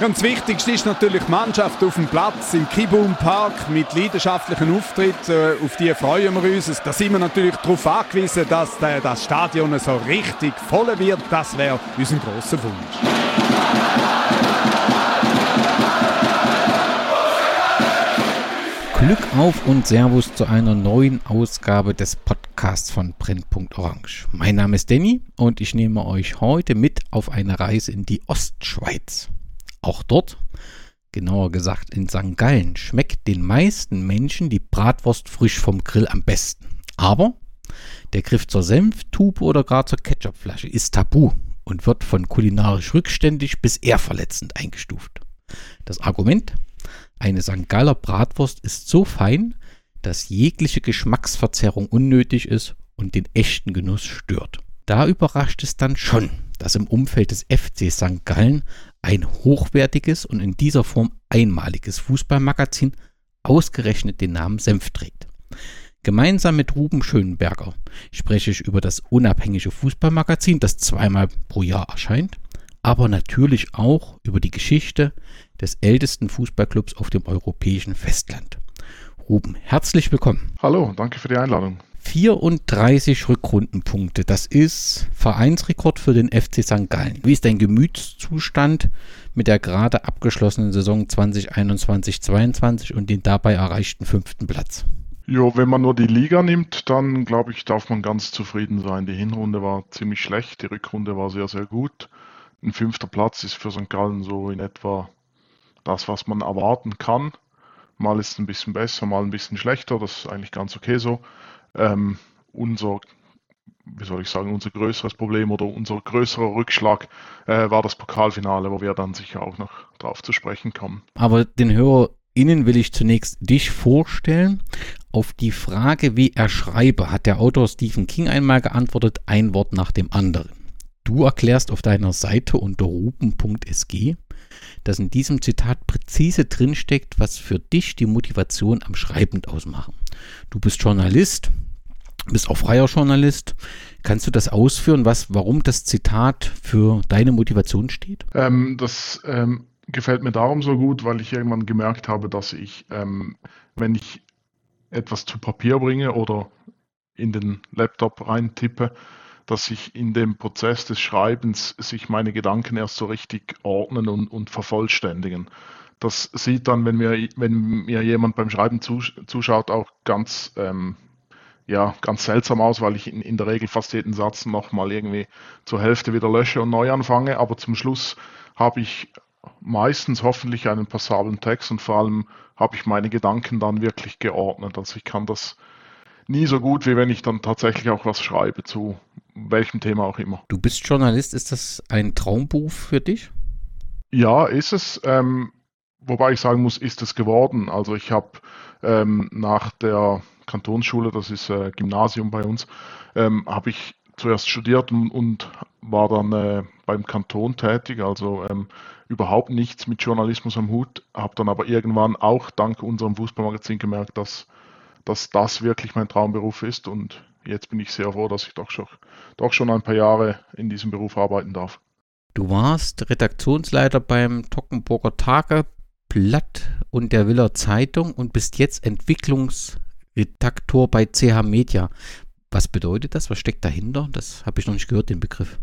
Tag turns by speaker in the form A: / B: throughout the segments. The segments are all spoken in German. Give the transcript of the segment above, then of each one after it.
A: Und das Wichtigste ist natürlich die Mannschaft auf dem Platz im Kibum Park mit leidenschaftlichen Auftritt. Äh, auf die freuen wir uns. Da sind wir natürlich darauf angewiesen, dass das Stadion so richtig voll wird. Das wäre unser grosser Wunsch.
B: Glück auf und Servus zu einer neuen Ausgabe des Podcasts von Brennpunkt Mein Name ist Danny und ich nehme euch heute mit auf eine Reise in die Ostschweiz. Auch dort, genauer gesagt in St. Gallen, schmeckt den meisten Menschen die Bratwurst frisch vom Grill am besten. Aber der Griff zur Senftube oder gar zur Ketchupflasche ist tabu und wird von kulinarisch rückständig bis eher verletzend eingestuft. Das Argument? Eine St. Galler Bratwurst ist so fein, dass jegliche Geschmacksverzerrung unnötig ist und den echten Genuss stört. Da überrascht es dann schon, dass im Umfeld des FC St. Gallen ein hochwertiges und in dieser Form einmaliges Fußballmagazin ausgerechnet den Namen Senf trägt. Gemeinsam mit Ruben Schönberger spreche ich über das unabhängige Fußballmagazin, das zweimal pro Jahr erscheint, aber natürlich auch über die Geschichte des ältesten Fußballclubs auf dem europäischen Festland. Ruben, herzlich willkommen.
C: Hallo, danke für die Einladung.
B: 34 Rückrundenpunkte, das ist Vereinsrekord für den FC St. Gallen. Wie ist dein Gemütszustand mit der gerade abgeschlossenen Saison 2021-22 und den dabei erreichten fünften Platz?
C: Jo, wenn man nur die Liga nimmt, dann glaube ich, darf man ganz zufrieden sein. Die Hinrunde war ziemlich schlecht, die Rückrunde war sehr, sehr gut. Ein fünfter Platz ist für St. Gallen so in etwa das, was man erwarten kann. Mal ist es ein bisschen besser, mal ein bisschen schlechter. Das ist eigentlich ganz okay so. Ähm, unser, wie soll ich sagen, unser größeres Problem oder unser größerer Rückschlag äh, war das Pokalfinale, wo wir dann sicher auch noch drauf zu sprechen kommen.
B: Aber den HörerInnen will ich zunächst dich vorstellen. Auf die Frage, wie er schreibe, hat der Autor Stephen King einmal geantwortet, ein Wort nach dem anderen. Du erklärst auf deiner Seite unter rupen.sg, dass in diesem Zitat präzise drinsteckt, was für dich die Motivation am Schreiben ausmachen. Du bist Journalist, bist auch freier Journalist. Kannst du das ausführen, was, warum das Zitat für deine Motivation steht?
C: Ähm, das ähm, gefällt mir darum so gut, weil ich irgendwann gemerkt habe, dass ich, ähm, wenn ich etwas zu Papier bringe oder in den Laptop reintippe, dass ich in dem Prozess des Schreibens sich meine Gedanken erst so richtig ordnen und, und vervollständigen. Das sieht dann, wenn mir, wenn mir jemand beim Schreiben zuschaut, auch ganz, ähm, ja, ganz seltsam aus, weil ich in, in der Regel fast jeden Satz nochmal irgendwie zur Hälfte wieder lösche und neu anfange. Aber zum Schluss habe ich meistens hoffentlich einen passablen Text und vor allem habe ich meine Gedanken dann wirklich geordnet. Also ich kann das nie so gut, wie wenn ich dann tatsächlich auch was schreibe zu welchem Thema auch immer.
B: Du bist Journalist, ist das ein Traumberuf für dich?
C: Ja, ist es. Ähm, wobei ich sagen muss, ist es geworden. Also ich habe ähm, nach der Kantonsschule, das ist äh, Gymnasium bei uns, ähm, habe ich zuerst studiert und, und war dann äh, beim Kanton tätig, also ähm, überhaupt nichts mit Journalismus am Hut, habe dann aber irgendwann auch dank unserem Fußballmagazin gemerkt, dass dass das wirklich mein Traumberuf ist und jetzt bin ich sehr froh, dass ich doch schon, doch schon ein paar Jahre in diesem Beruf arbeiten darf.
B: Du warst Redaktionsleiter beim Tockenburger Tageblatt und der Willer Zeitung und bist jetzt Entwicklungsredaktor bei CH Media. Was bedeutet das? Was steckt dahinter? Das habe ich noch nicht gehört, den Begriff.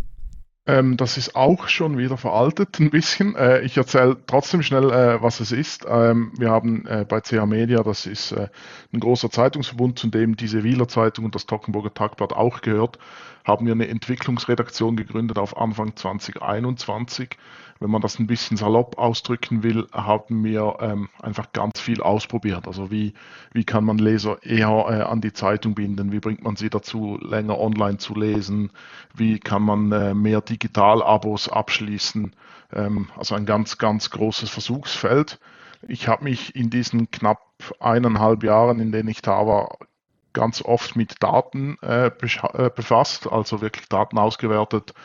C: Ähm, das ist auch schon wieder veraltet ein bisschen. Äh, ich erzähle trotzdem schnell, äh, was es ist. Ähm, wir haben äh, bei CH Media, das ist äh, ein großer Zeitungsverbund, zu dem diese Wieler Zeitung und das Tockenburger Tagblatt auch gehört, haben wir eine Entwicklungsredaktion gegründet auf Anfang 2021 wenn man das ein bisschen salopp ausdrücken will, haben wir ähm, einfach ganz viel ausprobiert. Also wie, wie kann man Leser eher äh, an die Zeitung binden? Wie bringt man sie dazu, länger online zu lesen? Wie kann man äh, mehr Digital-Abos abschließen? Ähm, also ein ganz, ganz großes Versuchsfeld. Ich habe mich in diesen knapp eineinhalb Jahren, in denen ich da war, ganz oft mit Daten äh, äh befasst, also wirklich Daten ausgewertet,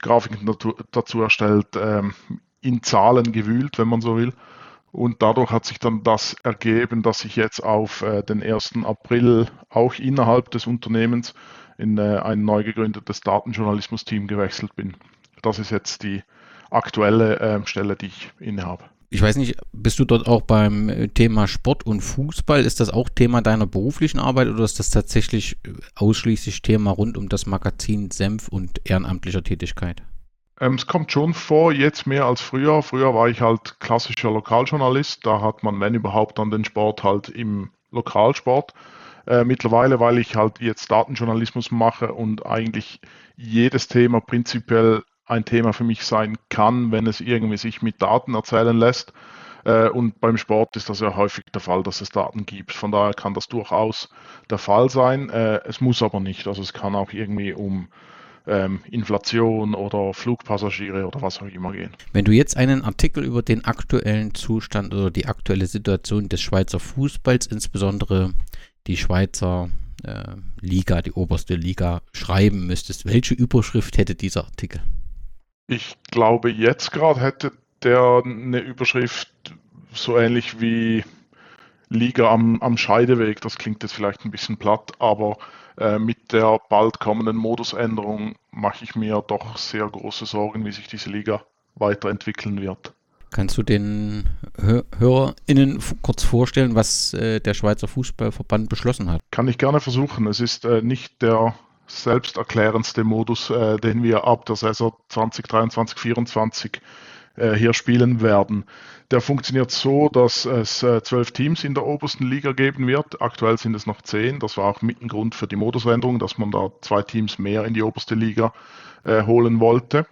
C: Grafiken dazu, dazu erstellt, ähm, in Zahlen gewühlt, wenn man so will. Und dadurch hat sich dann das ergeben, dass ich jetzt auf äh, den 1. April auch innerhalb des Unternehmens in äh, ein neu gegründetes Datenjournalismus-Team gewechselt bin. Das ist jetzt die aktuelle äh, Stelle, die ich innehabe.
B: Ich weiß nicht, bist du dort auch beim äh, Thema Sport und Fußball? Ist das auch Thema deiner beruflichen Arbeit oder ist das tatsächlich äh, ausschließlich Thema rund um das Magazin Senf und ehrenamtlicher Tätigkeit?
C: Ähm, es kommt schon vor, jetzt mehr als früher. Früher war ich halt klassischer Lokaljournalist. Da hat man, wenn überhaupt, dann den Sport halt im Lokalsport. Äh, mittlerweile, weil ich halt jetzt Datenjournalismus mache und eigentlich jedes Thema prinzipiell ein Thema für mich sein kann, wenn es irgendwie sich mit Daten erzählen lässt. Äh, und beim Sport ist das ja häufig der Fall, dass es Daten gibt. Von daher kann das durchaus der Fall sein. Äh, es muss aber nicht. Also es kann auch irgendwie um ähm, Inflation oder Flugpassagiere oder was auch immer gehen.
B: Wenn du jetzt einen Artikel über den aktuellen Zustand oder die aktuelle Situation des Schweizer Fußballs, insbesondere die Schweizer äh, Liga, die oberste Liga, schreiben müsstest, welche Überschrift hätte dieser Artikel?
C: Ich glaube, jetzt gerade hätte der eine Überschrift so ähnlich wie Liga am, am Scheideweg. Das klingt jetzt vielleicht ein bisschen platt, aber äh, mit der bald kommenden Modusänderung mache ich mir doch sehr große Sorgen, wie sich diese Liga weiterentwickeln wird.
B: Kannst du den Hör HörerInnen kurz vorstellen, was äh, der Schweizer Fußballverband beschlossen hat?
C: Kann ich gerne versuchen. Es ist äh, nicht der selbsterklärendste Modus, äh, den wir ab der Saison 2023 2024 äh, hier spielen werden. Der funktioniert so, dass es äh, zwölf Teams in der obersten Liga geben wird. Aktuell sind es noch zehn. Das war auch mit ein Grund für die Modusänderung, dass man da zwei Teams mehr in die oberste Liga äh, holen wollte.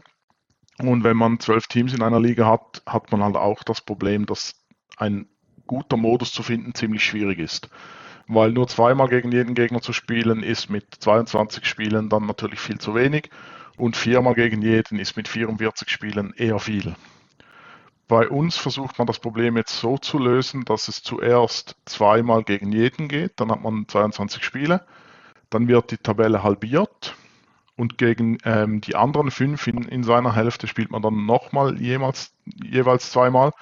C: Und wenn man zwölf Teams in einer Liga hat, hat man halt auch das Problem, dass ein guter Modus zu finden ziemlich schwierig ist weil nur zweimal gegen jeden Gegner zu spielen ist mit 22 Spielen dann natürlich viel zu wenig und viermal gegen jeden ist mit 44 Spielen eher viel. Bei uns versucht man das Problem jetzt so zu lösen, dass es zuerst zweimal gegen jeden geht, dann hat man 22 Spiele, dann wird die Tabelle halbiert und gegen ähm, die anderen fünf in, in, seiner Hälfte spielt man dann nochmal jeweils, jeweils zweimal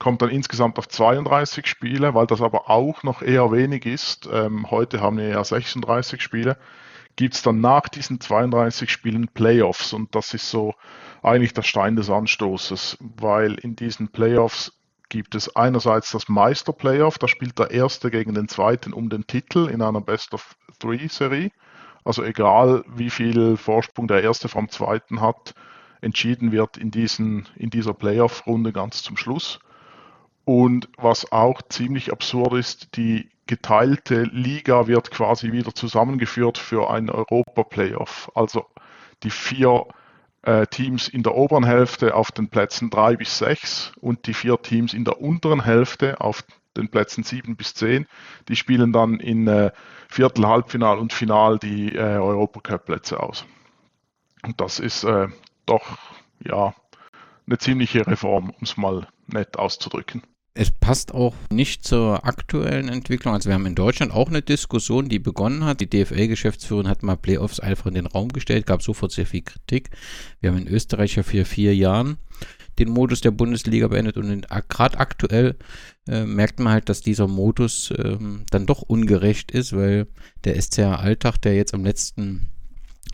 C: kommt dann insgesamt auf 32 Spiele, weil das aber auch noch eher wenig ist. Ähm, heute haben wir ja 36 Spiele. Gibt es dann nach diesen 32 Spielen Playoffs und das ist so eigentlich der Stein des Anstoßes, weil in diesen Playoffs gibt es einerseits das Meister-Playoff, da spielt der Erste gegen den Zweiten um den Titel in einer Best-of-Three-Serie. Also egal, wie viel Vorsprung der Erste vom Zweiten hat, entschieden wird in, diesen, in dieser Playoff-Runde ganz zum Schluss. Und was auch ziemlich absurd ist, die geteilte Liga wird quasi wieder zusammengeführt für ein Europa-Playoff. Also die vier äh, Teams in der oberen Hälfte auf den Plätzen 3 bis 6 und die vier Teams in der unteren Hälfte auf den Plätzen 7 bis 10, die spielen dann in äh, Viertel, Halbfinal und Final die äh, Europacup-Plätze aus. Und das ist äh, doch ja eine ziemliche Reform, um es mal nett auszudrücken.
B: Es passt auch nicht zur aktuellen Entwicklung. Also wir haben in Deutschland auch eine Diskussion, die begonnen hat. Die DFL-Geschäftsführerin hat mal Playoffs einfach in den Raum gestellt, gab sofort sehr viel Kritik. Wir haben in Österreich ja für vier Jahren den Modus der Bundesliga beendet und gerade aktuell äh, merkt man halt, dass dieser Modus äh, dann doch ungerecht ist, weil der SCR Alltag, der jetzt am letzten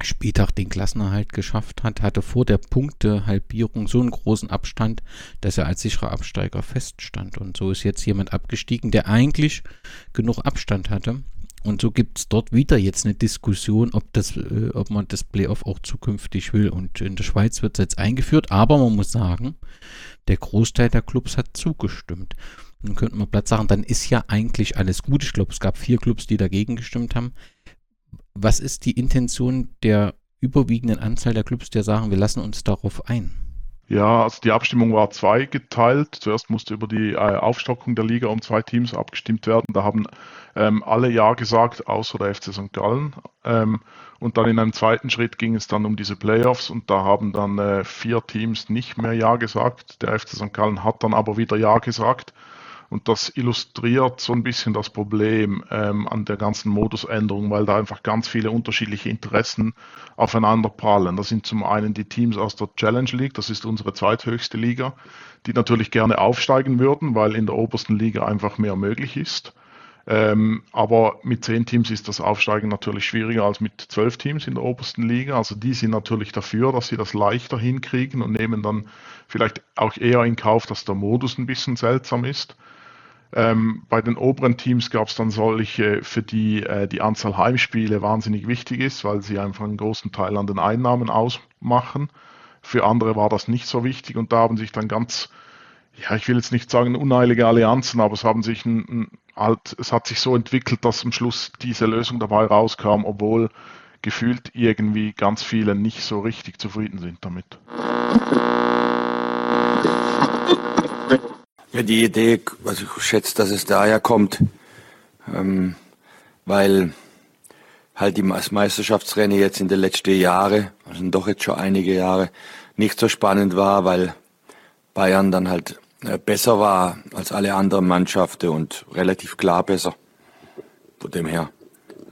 B: Spieltag den Klassenerhalt geschafft hat, hatte vor der Punktehalbierung so einen großen Abstand, dass er als sicherer Absteiger feststand. Und so ist jetzt jemand abgestiegen, der eigentlich genug Abstand hatte. Und so gibt es dort wieder jetzt eine Diskussion, ob, das, äh, ob man das Playoff auch zukünftig will. Und in der Schweiz wird es jetzt eingeführt, aber man muss sagen, der Großteil der Clubs hat zugestimmt. Dann könnte man Platz sagen, dann ist ja eigentlich alles gut. Ich glaube, es gab vier Clubs, die dagegen gestimmt haben was ist die Intention der überwiegenden Anzahl der Clubs, die sagen, wir lassen uns darauf ein?
C: Ja, also die Abstimmung war zweigeteilt. Zuerst musste über die äh, Aufstockung der Liga um zwei Teams abgestimmt werden. Da haben ähm, alle Ja gesagt, außer der FC St. Gallen. Ähm, und dann in einem zweiten Schritt ging es dann um diese Playoffs und da haben dann äh, vier Teams nicht mehr Ja gesagt. Der FC St. Gallen hat dann aber wieder Ja gesagt. Und das illustriert so ein bisschen das Problem ähm, an der ganzen Modusänderung, weil da einfach ganz viele unterschiedliche Interessen aufeinander prallen. Das sind zum einen die Teams aus der Challenge League, das ist unsere zweithöchste Liga, die natürlich gerne aufsteigen würden, weil in der obersten Liga einfach mehr möglich ist. Ähm, aber mit zehn Teams ist das Aufsteigen natürlich schwieriger als mit zwölf Teams in der obersten Liga. Also die sind natürlich dafür, dass sie das leichter hinkriegen und nehmen dann vielleicht auch eher in Kauf, dass der Modus ein bisschen seltsam ist. Ähm, bei den oberen Teams gab es dann solche, für die äh, die Anzahl Heimspiele wahnsinnig wichtig ist, weil sie einfach einen großen Teil an den Einnahmen ausmachen. Für andere war das nicht so wichtig und da haben sich dann ganz ja, ich will jetzt nicht sagen uneilige Allianzen, aber es haben sich ein, ein, halt, es hat sich so entwickelt, dass am Schluss diese Lösung dabei rauskam, obwohl gefühlt irgendwie ganz viele nicht so richtig zufrieden sind damit.
D: Ja, die Idee, also ich schätze, dass es daher kommt, ähm, weil halt die Meisterschaftsrennen jetzt in den letzten Jahren, also doch jetzt schon einige Jahre, nicht so spannend war, weil Bayern dann halt äh, besser war als alle anderen Mannschaften und relativ klar besser. Von dem her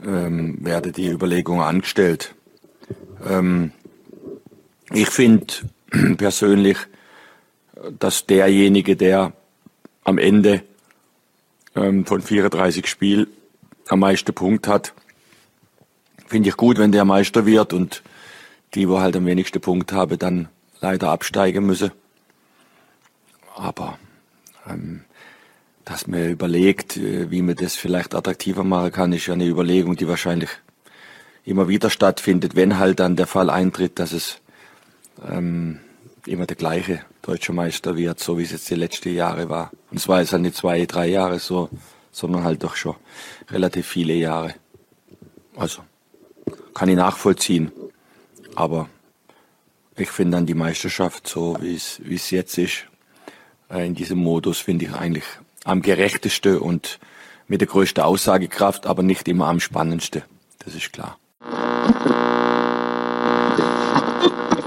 D: ähm, werde die Überlegung angestellt. Ähm, ich finde persönlich, dass derjenige, der am Ende ähm, von 34 Spielen am meisten Punkt hat, finde ich gut, wenn der Meister wird und die, wo halt am wenigsten Punkt habe, dann leider absteigen müssen. Aber ähm, dass man überlegt, äh, wie man das vielleicht attraktiver machen kann, ist ja eine Überlegung, die wahrscheinlich immer wieder stattfindet, wenn halt dann der Fall eintritt, dass es ähm, immer der gleiche deutsche Meister wird, so wie es jetzt die letzten Jahre war. Und zwar ist halt nicht zwei, drei Jahre so, sondern halt doch schon relativ viele Jahre. Also kann ich nachvollziehen. Aber ich finde dann die Meisterschaft so, wie es, wie es jetzt ist, äh, in diesem Modus finde ich eigentlich am gerechtesten und mit der größten Aussagekraft, aber nicht immer am spannendsten. Das ist klar.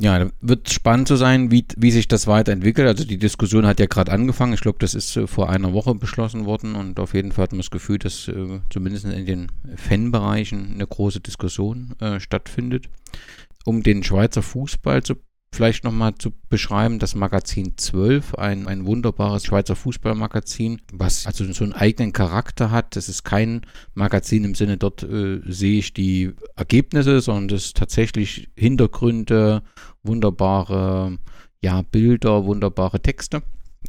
B: Ja, wird spannend zu sein, wie, wie sich das weiterentwickelt. Also die Diskussion hat ja gerade angefangen. Ich glaube, das ist äh, vor einer Woche beschlossen worden und auf jeden Fall hat man das Gefühl, dass äh, zumindest in den Fanbereichen eine große Diskussion äh, stattfindet. Um den Schweizer Fußball zu vielleicht nochmal zu beschreiben, das Magazin 12, ein, ein wunderbares Schweizer Fußballmagazin, was also so einen eigenen Charakter hat. Das ist kein Magazin im Sinne, dort äh, sehe ich die Ergebnisse, sondern das ist tatsächlich Hintergründe, wunderbare ja, Bilder, wunderbare Texte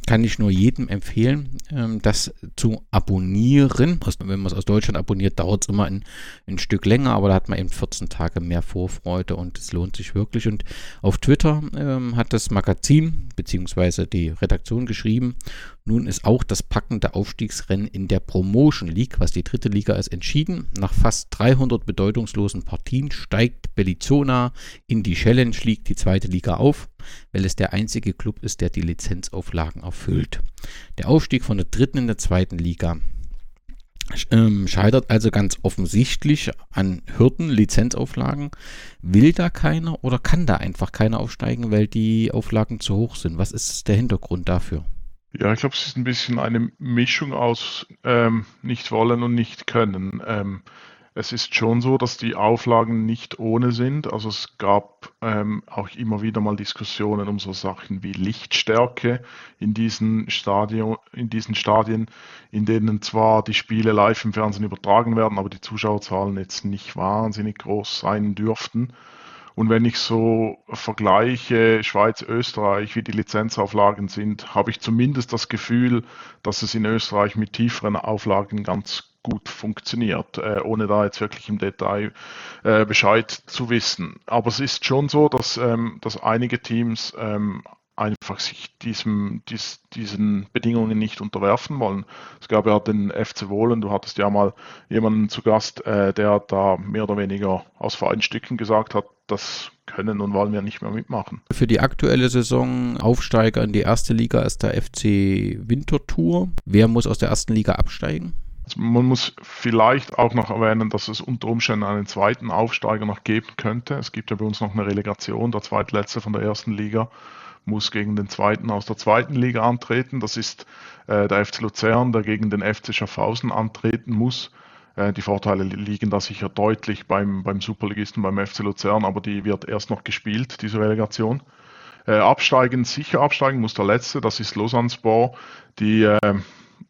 B: kann ich nur jedem empfehlen, ähm, das zu abonnieren. Wenn man es aus Deutschland abonniert, dauert es immer ein, ein, Stück länger, aber da hat man eben 14 Tage mehr Vorfreude und es lohnt sich wirklich. Und auf Twitter ähm, hat das Magazin bzw. die Redaktion geschrieben, nun ist auch das packende Aufstiegsrennen in der Promotion League, was die dritte Liga ist, entschieden. Nach fast 300 bedeutungslosen Partien steigt Bellizona in die Challenge League, die zweite Liga, auf, weil es der einzige Club ist, der die Lizenzauflagen erfüllt. Der Aufstieg von der dritten in der zweiten Liga ähm, scheitert also ganz offensichtlich an Hürden, Lizenzauflagen. Will da keiner oder kann da einfach keiner aufsteigen, weil die Auflagen zu hoch sind? Was ist der Hintergrund dafür?
C: Ja, ich glaube, es ist ein bisschen eine Mischung aus ähm, nicht wollen und nicht können. Ähm, es ist schon so, dass die Auflagen nicht ohne sind. Also es gab ähm, auch immer wieder mal Diskussionen um so Sachen wie Lichtstärke in diesen, Stadion, in diesen Stadien, in denen zwar die Spiele live im Fernsehen übertragen werden, aber die Zuschauerzahlen jetzt nicht wahnsinnig groß sein dürften. Und wenn ich so vergleiche Schweiz, Österreich, wie die Lizenzauflagen sind, habe ich zumindest das Gefühl, dass es in Österreich mit tieferen Auflagen ganz gut funktioniert, äh, ohne da jetzt wirklich im Detail äh, Bescheid zu wissen. Aber es ist schon so, dass, ähm, dass einige Teams ähm, einfach sich diesem, dies, diesen Bedingungen nicht unterwerfen wollen. Es gab ja den FC Wohlen, du hattest ja mal jemanden zu Gast, äh, der da mehr oder weniger aus Vereinstücken gesagt hat, das können und wollen wir nicht mehr mitmachen.
B: Für die aktuelle Saison Aufsteiger in die erste Liga ist der FC Winterthur. Wer muss aus der ersten Liga absteigen?
C: Man muss vielleicht auch noch erwähnen, dass es unter Umständen einen zweiten Aufsteiger noch geben könnte. Es gibt ja bei uns noch eine Relegation, der zweitletzte von der ersten Liga muss gegen den zweiten aus der zweiten Liga antreten. Das ist äh, der FC Luzern, der gegen den FC Schaffhausen antreten muss. Äh, die Vorteile liegen da sicher deutlich beim, beim Superligisten, beim FC Luzern, aber die wird erst noch gespielt, diese Relegation. Äh, absteigen, sicher absteigen muss der letzte, das ist Lausanne Sport, die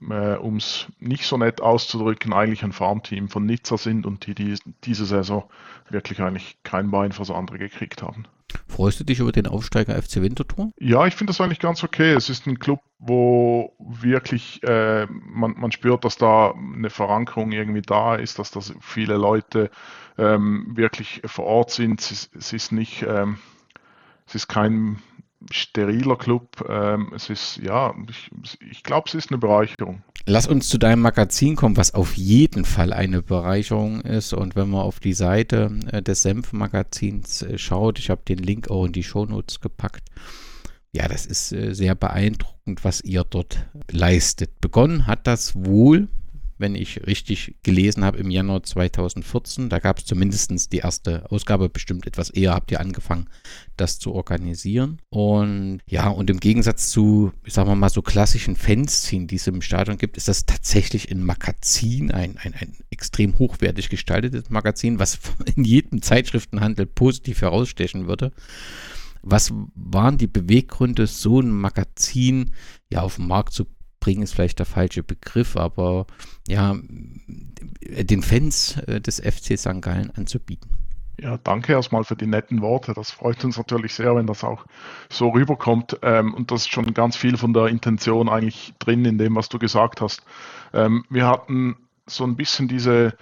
C: äh, um es nicht so nett auszudrücken, eigentlich ein Farmteam von Nizza sind und die, die diese Saison wirklich eigentlich kein Bein fürs andere gekriegt haben.
B: Freust du dich über den Aufsteiger FC Winterthur?
C: Ja, ich finde das eigentlich ganz okay. Es ist ein Club, wo wirklich äh, man, man spürt, dass da eine Verankerung irgendwie da ist, dass da viele Leute ähm, wirklich vor Ort sind. Es, es ist nicht, ähm, es ist kein steriler Club. Ähm, es ist, ja, ich, ich glaube, es ist eine Bereicherung.
B: Lass uns zu deinem Magazin kommen, was auf jeden Fall eine Bereicherung ist. Und wenn man auf die Seite äh, des Senf-Magazins äh, schaut, ich habe den Link auch in die Shownotes gepackt. Ja, das ist äh, sehr beeindruckend, was ihr dort leistet. Begonnen hat das wohl wenn ich richtig gelesen habe, im Januar 2014. Da gab es zumindest die erste Ausgabe, bestimmt etwas eher habt ihr angefangen, das zu organisieren. Und ja, und im Gegensatz zu, sagen wir mal, so klassischen Fanszenen, die es im Stadion gibt, ist das tatsächlich ein Magazin, ein, ein, ein extrem hochwertig gestaltetes Magazin, was in jedem Zeitschriftenhandel positiv herausstechen würde. Was waren die Beweggründe, so ein Magazin ja auf den Markt zu bringen ist vielleicht der falsche Begriff, aber ja, den Fans äh, des FC St. Gallen anzubieten.
C: Ja, danke erstmal für die netten Worte. Das freut uns natürlich sehr, wenn das auch so rüberkommt. Ähm, und das ist schon ganz viel von der Intention eigentlich drin in dem, was du gesagt hast. Ähm, wir hatten so ein bisschen diese,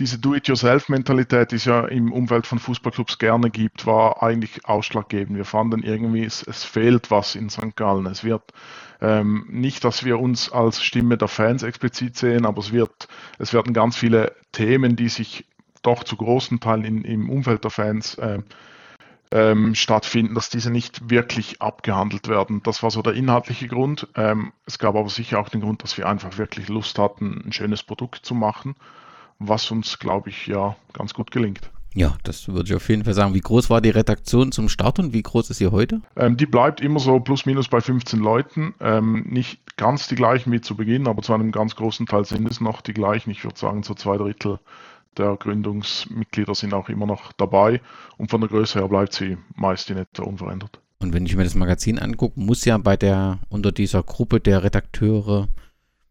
C: diese Do-it-yourself-Mentalität, die es ja im Umfeld von Fußballclubs gerne gibt, war eigentlich ausschlaggebend. Wir fanden irgendwie, es, es fehlt was in St. Gallen. Es wird ähm, nicht, dass wir uns als Stimme der Fans explizit sehen, aber es, wird, es werden ganz viele Themen, die sich doch zu großen Teilen in, im Umfeld der Fans äh, ähm, stattfinden, dass diese nicht wirklich abgehandelt werden. Das war so der inhaltliche Grund. Ähm, es gab aber sicher auch den Grund, dass wir einfach wirklich Lust hatten, ein schönes Produkt zu machen, was uns, glaube ich, ja ganz gut gelingt.
B: Ja, das würde ich auf jeden Fall sagen. Wie groß war die Redaktion zum Start und wie groß ist sie heute?
C: Ähm, die bleibt immer so plus minus bei 15 Leuten. Ähm, nicht ganz die gleichen wie zu Beginn, aber zu einem ganz großen Teil sind es noch die gleichen. Ich würde sagen, so zwei Drittel der Gründungsmitglieder sind auch immer noch dabei und von der Größe her bleibt sie meist in etwa unverändert.
B: Und wenn ich mir das Magazin angucke, muss ja bei der, unter dieser Gruppe der Redakteure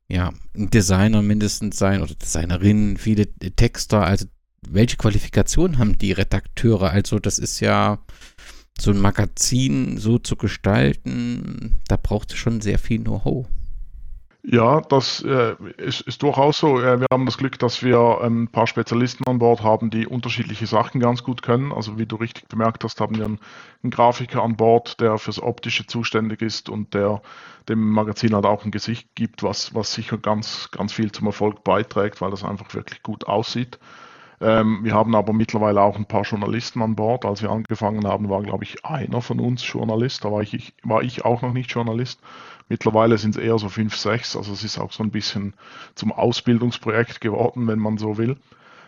B: ja, ein Designer mindestens sein oder Designerinnen, viele Texter, also welche Qualifikation haben die Redakteure? Also das ist ja so ein Magazin so zu gestalten, da braucht es schon sehr viel Know-how.
C: Ja, das äh, ist, ist, durchaus so. Äh, wir haben das Glück, dass wir ein paar Spezialisten an Bord haben, die unterschiedliche Sachen ganz gut können. Also wie du richtig bemerkt hast, haben wir einen, einen Grafiker an Bord, der fürs Optische zuständig ist und der dem Magazin halt auch ein Gesicht gibt, was, was sicher ganz, ganz viel zum Erfolg beiträgt, weil das einfach wirklich gut aussieht. Ähm, wir haben aber mittlerweile auch ein paar Journalisten an Bord. Als wir angefangen haben, war, glaube ich, einer von uns Journalist. Da war ich, war ich auch noch nicht Journalist. Mittlerweile sind es eher so fünf, sechs. Also es ist auch so ein bisschen zum Ausbildungsprojekt geworden, wenn man so will.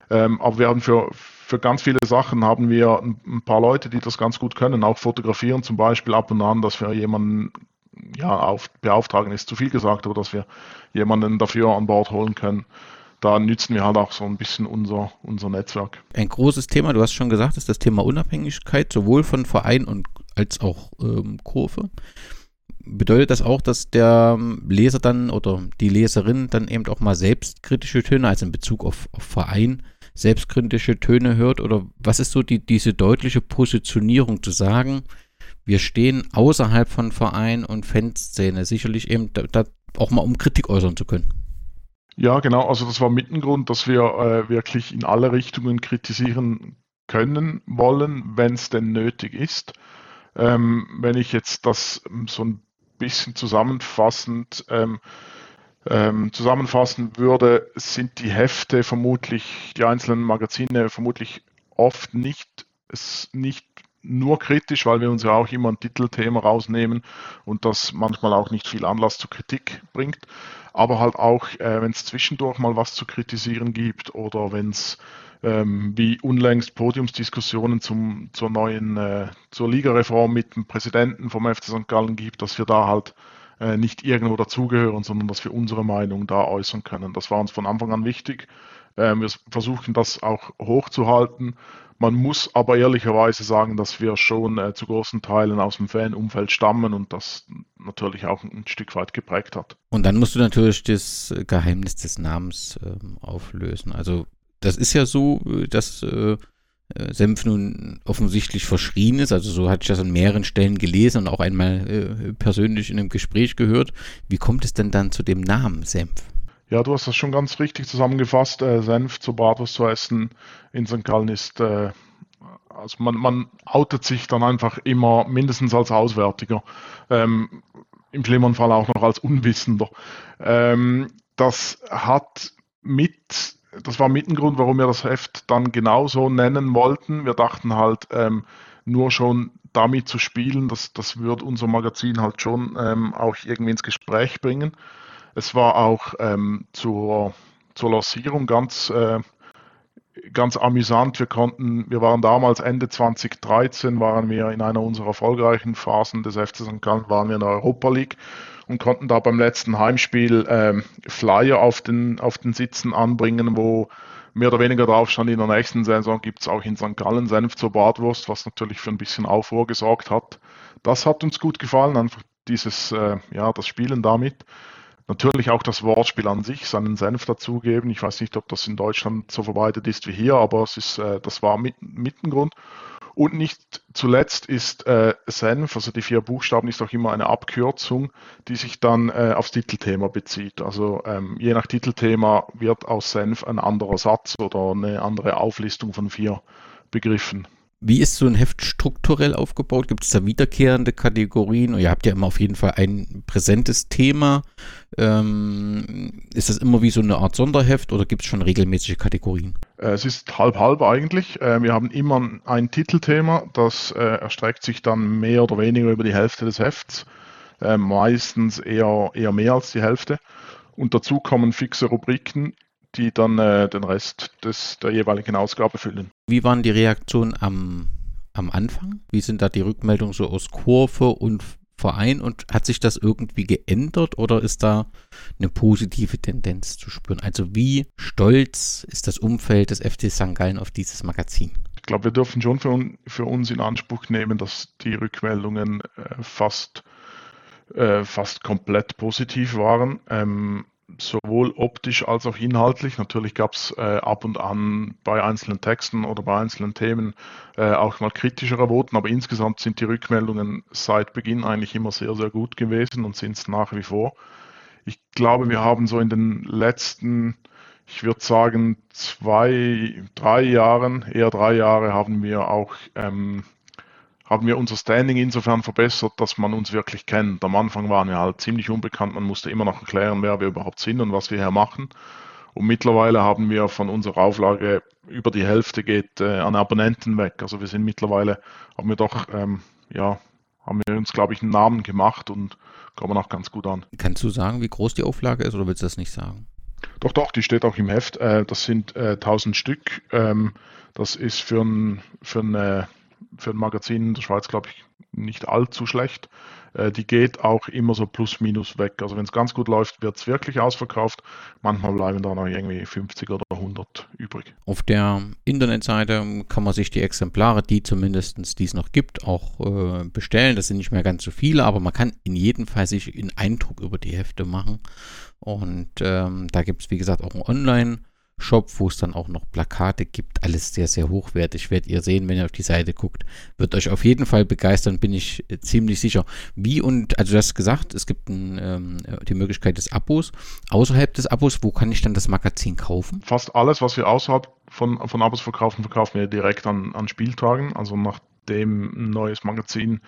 C: Ähm, aber wir haben für, für ganz viele Sachen haben wir ein, ein, paar Leute, die das ganz gut können. Auch fotografieren zum Beispiel ab und an, dass wir jemanden ja, auf, beauftragen ist zu viel gesagt, aber dass wir jemanden dafür an Bord holen können da nützen wir halt auch so ein bisschen unser, unser Netzwerk.
B: Ein großes Thema, du hast schon gesagt, ist das Thema Unabhängigkeit, sowohl von Verein und als auch ähm, Kurve. Bedeutet das auch, dass der Leser dann oder die Leserin dann eben auch mal selbstkritische Töne, also in Bezug auf, auf Verein, selbstkritische Töne hört? Oder was ist so die, diese deutliche Positionierung zu sagen, wir stehen außerhalb von Verein und Fanszene, sicherlich eben da, da auch mal um Kritik äußern zu können?
C: Ja, genau. Also das war mit ein Grund, dass wir äh, wirklich in alle Richtungen kritisieren können wollen, wenn es denn nötig ist. Ähm, wenn ich jetzt das so ein bisschen zusammenfassend ähm, ähm, zusammenfassen würde, sind die Hefte vermutlich, die einzelnen Magazine vermutlich oft nicht, nicht nur kritisch, weil wir uns ja auch immer ein Titelthema rausnehmen und das manchmal auch nicht viel Anlass zur Kritik bringt aber halt auch, äh, wenn es zwischendurch mal was zu kritisieren gibt oder wenn es ähm, wie unlängst Podiumsdiskussionen zum, zur neuen, äh, zur Ligareform mit dem Präsidenten vom FC St. Gallen gibt, dass wir da halt äh, nicht irgendwo dazugehören, sondern dass wir unsere Meinung da äußern können. Das war uns von Anfang an wichtig. Ähm, wir versuchen das auch hochzuhalten. Man muss aber ehrlicherweise sagen, dass wir schon äh, zu großen Teilen aus dem Fanumfeld stammen und dass natürlich auch ein Stück weit geprägt hat.
B: Und dann musst du natürlich das Geheimnis des Namens ähm, auflösen. Also das ist ja so, äh, dass äh, äh, Senf nun offensichtlich verschrien ist. Also so hatte ich das an mehreren Stellen gelesen und auch einmal äh, persönlich in einem Gespräch gehört. Wie kommt es denn dann zu dem Namen Senf?
C: Ja, du hast das schon ganz richtig zusammengefasst. Äh, Senf zur Bratwurst zu essen in St. Gallen ist, äh, also man, man outet sich dann einfach immer mindestens als Auswärtiger. Ähm, Im schlimmeren Fall auch noch als Unwissender. Ähm, das hat mit das war mit ein Grund, warum wir das Heft dann genauso nennen wollten. Wir dachten halt, ähm, nur schon damit zu spielen, das, das wird unser Magazin halt schon ähm, auch irgendwie ins Gespräch bringen. Es war auch ähm, zur, zur Lancierung ganz, äh, ganz amüsant. Wir konnten, wir waren damals Ende 2013, waren wir in einer unserer erfolgreichen Phasen des FC St. Gallen, waren wir in der Europa League und konnten da beim letzten Heimspiel ähm, Flyer auf den, auf den Sitzen anbringen, wo mehr oder weniger drauf stand, in der nächsten Saison gibt es auch in St. Gallen Senf zur Bratwurst, was natürlich für ein bisschen Aufruhr gesorgt hat. Das hat uns gut gefallen, einfach dieses, äh, ja, das Spielen damit. Natürlich auch das Wortspiel an sich, seinen Senf dazugeben. Ich weiß nicht, ob das in Deutschland so verbreitet ist wie hier, aber es ist, äh, das war mit, mit ein Grund. Und nicht zuletzt ist äh, Senf, also die vier Buchstaben, ist auch immer eine Abkürzung, die sich dann äh, aufs Titelthema bezieht. Also ähm, je nach Titelthema wird aus Senf ein anderer Satz oder eine andere Auflistung von vier Begriffen.
B: Wie ist so ein Heft strukturell aufgebaut? Gibt es da wiederkehrende Kategorien? Ihr habt ja immer auf jeden Fall ein präsentes Thema. Ähm, ist das immer wie so eine Art Sonderheft oder gibt es schon regelmäßige Kategorien?
C: Äh, es ist halb-halb eigentlich. Äh, wir haben immer ein Titelthema, das äh, erstreckt sich dann mehr oder weniger über die Hälfte des Hefts. Meistens eher, eher mehr als die Hälfte. Und dazu kommen fixe Rubriken, die dann äh, den Rest des, der jeweiligen Ausgabe füllen.
B: Wie waren die Reaktionen am, am Anfang? Wie sind da die Rückmeldungen so aus Kurve und Verein und hat sich das irgendwie geändert oder ist da eine positive Tendenz zu spüren? Also wie stolz ist das Umfeld des FC St. Gallen auf dieses Magazin?
C: Ich glaube, wir dürfen schon für, für, uns in Anspruch nehmen, dass die Rückmeldungen äh, fast, äh, fast komplett positiv waren. Ähm, sowohl optisch als auch inhaltlich. Natürlich gab es äh, ab und an bei einzelnen Texten oder bei einzelnen Themen äh, auch mal kritischere Voten, aber insgesamt sind die Rückmeldungen seit Beginn eigentlich immer sehr, sehr gut gewesen und sind es nach wie vor. Ich glaube, wir haben so in den letzten, ich würde sagen, zwei, drei Jahren, eher drei Jahre, haben wir auch ähm, haben wir unser Standing insofern verbessert, dass man uns wirklich kennt. Am Anfang waren wir halt ziemlich unbekannt, man musste immer noch erklären, wer wir überhaupt sind und was wir hier machen. Und mittlerweile haben wir von unserer Auflage über die Hälfte geht äh, an Abonnenten weg. Also wir sind mittlerweile, haben wir doch, ähm, ja, haben wir uns, glaube ich, einen Namen gemacht und kommen auch ganz gut an.
B: Kannst du sagen, wie groß die Auflage ist oder willst du das nicht sagen?
C: Doch, doch, die steht auch im Heft. Äh, das sind äh, 1000 Stück. Ähm, das ist für ein, für eine für ein Magazin in der Schweiz, glaube ich, nicht allzu schlecht. Äh, die geht auch immer so plus minus weg. Also wenn es ganz gut läuft, wird es wirklich ausverkauft. Manchmal bleiben da noch irgendwie 50 oder 100 übrig.
B: Auf der Internetseite kann man sich die Exemplare, die zumindest die es noch gibt, auch äh, bestellen. Das sind nicht mehr ganz so viele, aber man kann in jedem Fall sich einen Eindruck über die Hefte machen. Und ähm, da gibt es, wie gesagt, auch ein Online- Shop, wo es dann auch noch Plakate gibt. Alles sehr, sehr hochwertig. Werdet ihr sehen, wenn ihr auf die Seite guckt. Wird euch auf jeden Fall begeistern, bin ich äh, ziemlich sicher. Wie und, also du hast gesagt, es gibt ein, ähm, die Möglichkeit des Abos. Außerhalb des Abos, wo kann ich dann das Magazin kaufen?
C: Fast alles, was wir außerhalb von, von Abos verkaufen, verkaufen wir direkt an, an Spieltagen. Also nachdem ein neues Magazin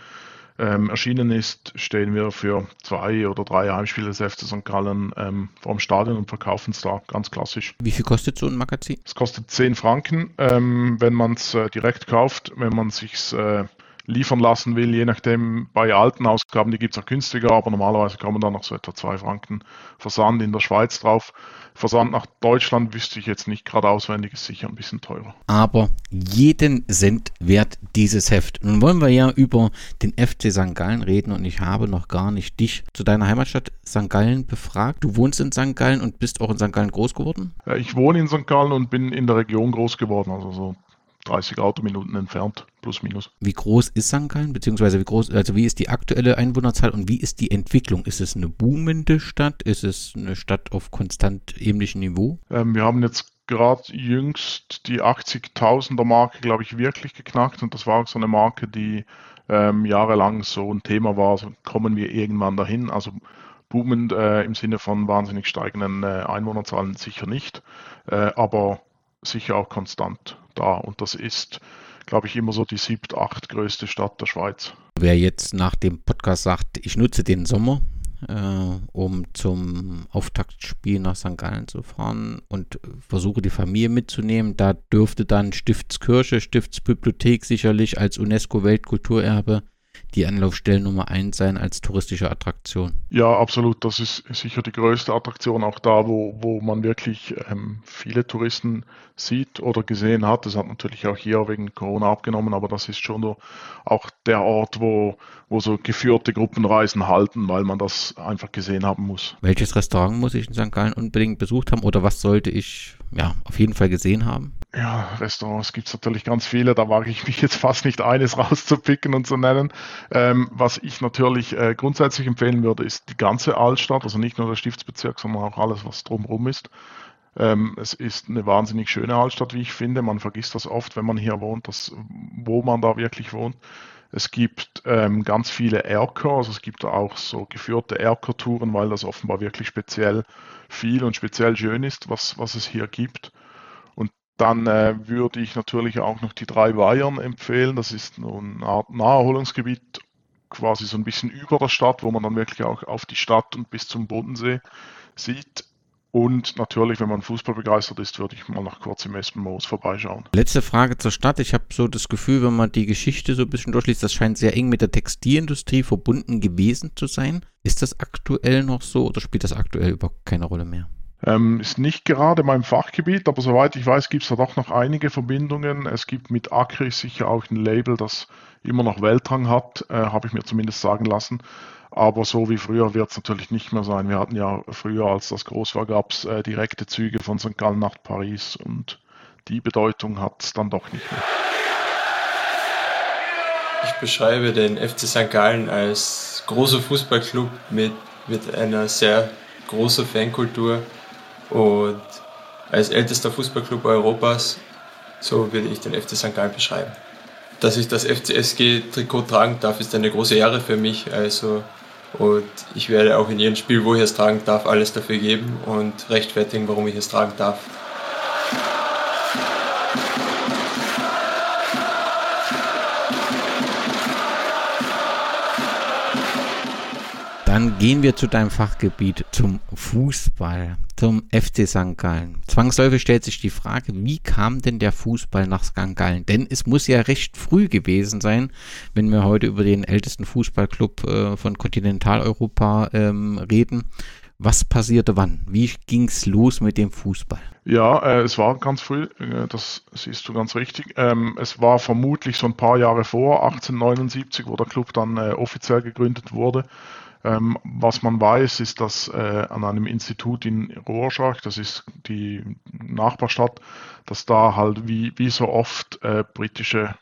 C: ähm, erschienen ist, stehen wir für zwei oder drei Heimspiele des FC St. Gallen ähm, vor dem Stadion und verkaufen es da ganz klassisch.
B: Wie viel kostet so ein Magazin?
C: Es kostet 10 Franken, ähm, wenn man es äh, direkt kauft. Wenn man sich äh, liefern lassen will, je nachdem, bei alten Ausgaben, die gibt es auch günstiger, aber normalerweise kommen da noch so etwa 2 Franken Versand in der Schweiz drauf. Versand nach Deutschland wüsste ich jetzt nicht gerade auswendig, ist sicher ein bisschen teurer.
B: Aber jeden Cent wert dieses Heft. Nun wollen wir ja über den FC St. Gallen reden und ich habe noch gar nicht dich zu deiner Heimatstadt St. Gallen befragt. Du wohnst in St. Gallen und bist auch in St. Gallen groß geworden?
C: Ich wohne in St. Gallen und bin in der Region groß geworden, also so 30 Autominuten entfernt, plus minus.
B: Wie groß ist St. Gallen, beziehungsweise wie groß, also wie ist die aktuelle Einwohnerzahl und wie ist die Entwicklung? Ist es eine boomende Stadt? Ist es eine Stadt auf konstant ähnlichem Niveau?
C: Ähm, wir haben jetzt gerade jüngst die 80.000er Marke, glaube ich, wirklich geknackt und das war auch so eine Marke, die ähm, jahrelang so ein Thema war, so kommen wir irgendwann dahin. Also boomend äh, im Sinne von wahnsinnig steigenden äh, Einwohnerzahlen sicher nicht, äh, aber sicher auch konstant da. Und das ist, glaube ich, immer so die siebt, acht größte Stadt der Schweiz.
B: Wer jetzt nach dem Podcast sagt, ich nutze den Sommer, äh, um zum Auftaktspiel nach St. Gallen zu fahren und versuche die Familie mitzunehmen. Da dürfte dann Stiftskirche, Stiftsbibliothek sicherlich als UNESCO-Weltkulturerbe die Anlaufstelle Nummer eins sein als touristische Attraktion.
C: Ja, absolut. Das ist sicher die größte Attraktion, auch da, wo, wo man wirklich ähm, viele Touristen sieht oder gesehen hat. Das hat natürlich auch hier wegen Corona abgenommen, aber das ist schon auch der Ort, wo, wo so geführte Gruppenreisen halten, weil man das einfach gesehen haben muss.
B: Welches Restaurant muss ich in St. Gallen unbedingt besucht haben oder was sollte ich ja auf jeden Fall gesehen haben?
C: Ja, Restaurants gibt es natürlich ganz viele, da wage ich mich jetzt fast nicht eines rauszupicken und zu nennen. Ähm, was ich natürlich äh, grundsätzlich empfehlen würde, ist die ganze Altstadt, also nicht nur der Stiftsbezirk, sondern auch alles, was drumherum ist. Ähm, es ist eine wahnsinnig schöne Altstadt, wie ich finde. Man vergisst das oft, wenn man hier wohnt, dass, wo man da wirklich wohnt. Es gibt ähm, ganz viele Erker, also es gibt auch so geführte Erker-Touren, weil das offenbar wirklich speziell viel und speziell schön ist, was, was es hier gibt. Dann äh, würde ich natürlich auch noch die drei Weihern empfehlen. Das ist eine Art Naherholungsgebiet, quasi so ein bisschen über der Stadt, wo man dann wirklich auch auf die Stadt und bis zum Bodensee sieht. Und natürlich, wenn man Fußball begeistert ist, würde ich mal nach kurz im Espenmoos vorbeischauen.
B: Letzte Frage zur Stadt. Ich habe so das Gefühl, wenn man die Geschichte so ein bisschen durchliest, das scheint sehr eng mit der Textilindustrie verbunden gewesen zu sein. Ist das aktuell noch so oder spielt das aktuell überhaupt keine Rolle mehr?
C: Ähm, ist nicht gerade mein Fachgebiet, aber soweit ich weiß, gibt es da doch noch einige Verbindungen. Es gibt mit Acri sicher auch ein Label, das immer noch Weltrang hat, äh, habe ich mir zumindest sagen lassen. Aber so wie früher wird es natürlich nicht mehr sein. Wir hatten ja früher, als das groß war, gab es äh, direkte Züge von St. Gallen nach Paris und die Bedeutung hat es dann doch nicht mehr.
E: Ich beschreibe den FC St. Gallen als großer Fußballclub mit, mit einer sehr großen Fankultur und als ältester Fußballclub Europas, so würde ich den FC St. Gallen beschreiben. Dass ich das FCSG-Trikot tragen darf, ist eine große Ehre für mich. Also und ich werde auch in jedem Spiel, wo ich es tragen darf, alles dafür geben und rechtfertigen, warum ich es tragen darf.
B: Dann gehen wir zu deinem Fachgebiet, zum Fußball, zum FC St. Gallen. Zwangsläufig stellt sich die Frage, wie kam denn der Fußball nach St. Gallen? Denn es muss ja recht früh gewesen sein, wenn wir heute über den ältesten Fußballclub äh, von Kontinentaleuropa ähm, reden. Was passierte wann? Wie ging es los mit dem Fußball?
C: Ja, äh, es war ganz früh, äh, das siehst du ganz richtig. Ähm, es war vermutlich so ein paar Jahre vor, 1879, wo der Club dann äh, offiziell gegründet wurde. Ähm, was man weiß, ist, dass äh, an einem Institut in Rorschach, das ist die Nachbarstadt, dass da halt wie, wie so oft äh, britische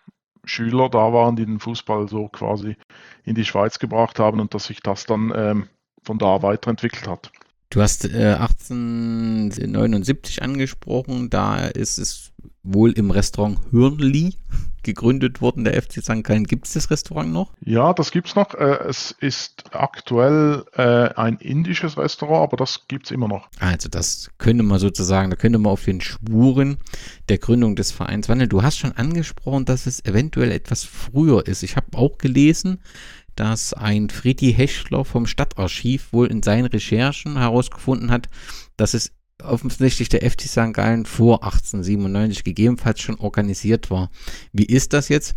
C: Schüler da waren, die den Fußball so quasi in die Schweiz gebracht haben und dass sich das dann ähm, von da weiterentwickelt hat.
B: Du hast äh, 1879 angesprochen, da ist es wohl im Restaurant Hürnli gegründet worden, der FC St. Gallen. Gibt es das Restaurant noch?
C: Ja, das gibt es noch. Äh, es ist aktuell äh, ein indisches Restaurant, aber das gibt es immer noch.
B: Also das könnte man sozusagen, da könnte man auf den Spuren der Gründung des Vereins wandeln. Du hast schon angesprochen, dass es eventuell etwas früher ist. Ich habe auch gelesen, dass ein Friedi Heschler vom Stadtarchiv wohl in seinen Recherchen herausgefunden hat, dass es offensichtlich der FC St. Gallen vor 1897 gegebenenfalls schon organisiert war. Wie ist das jetzt?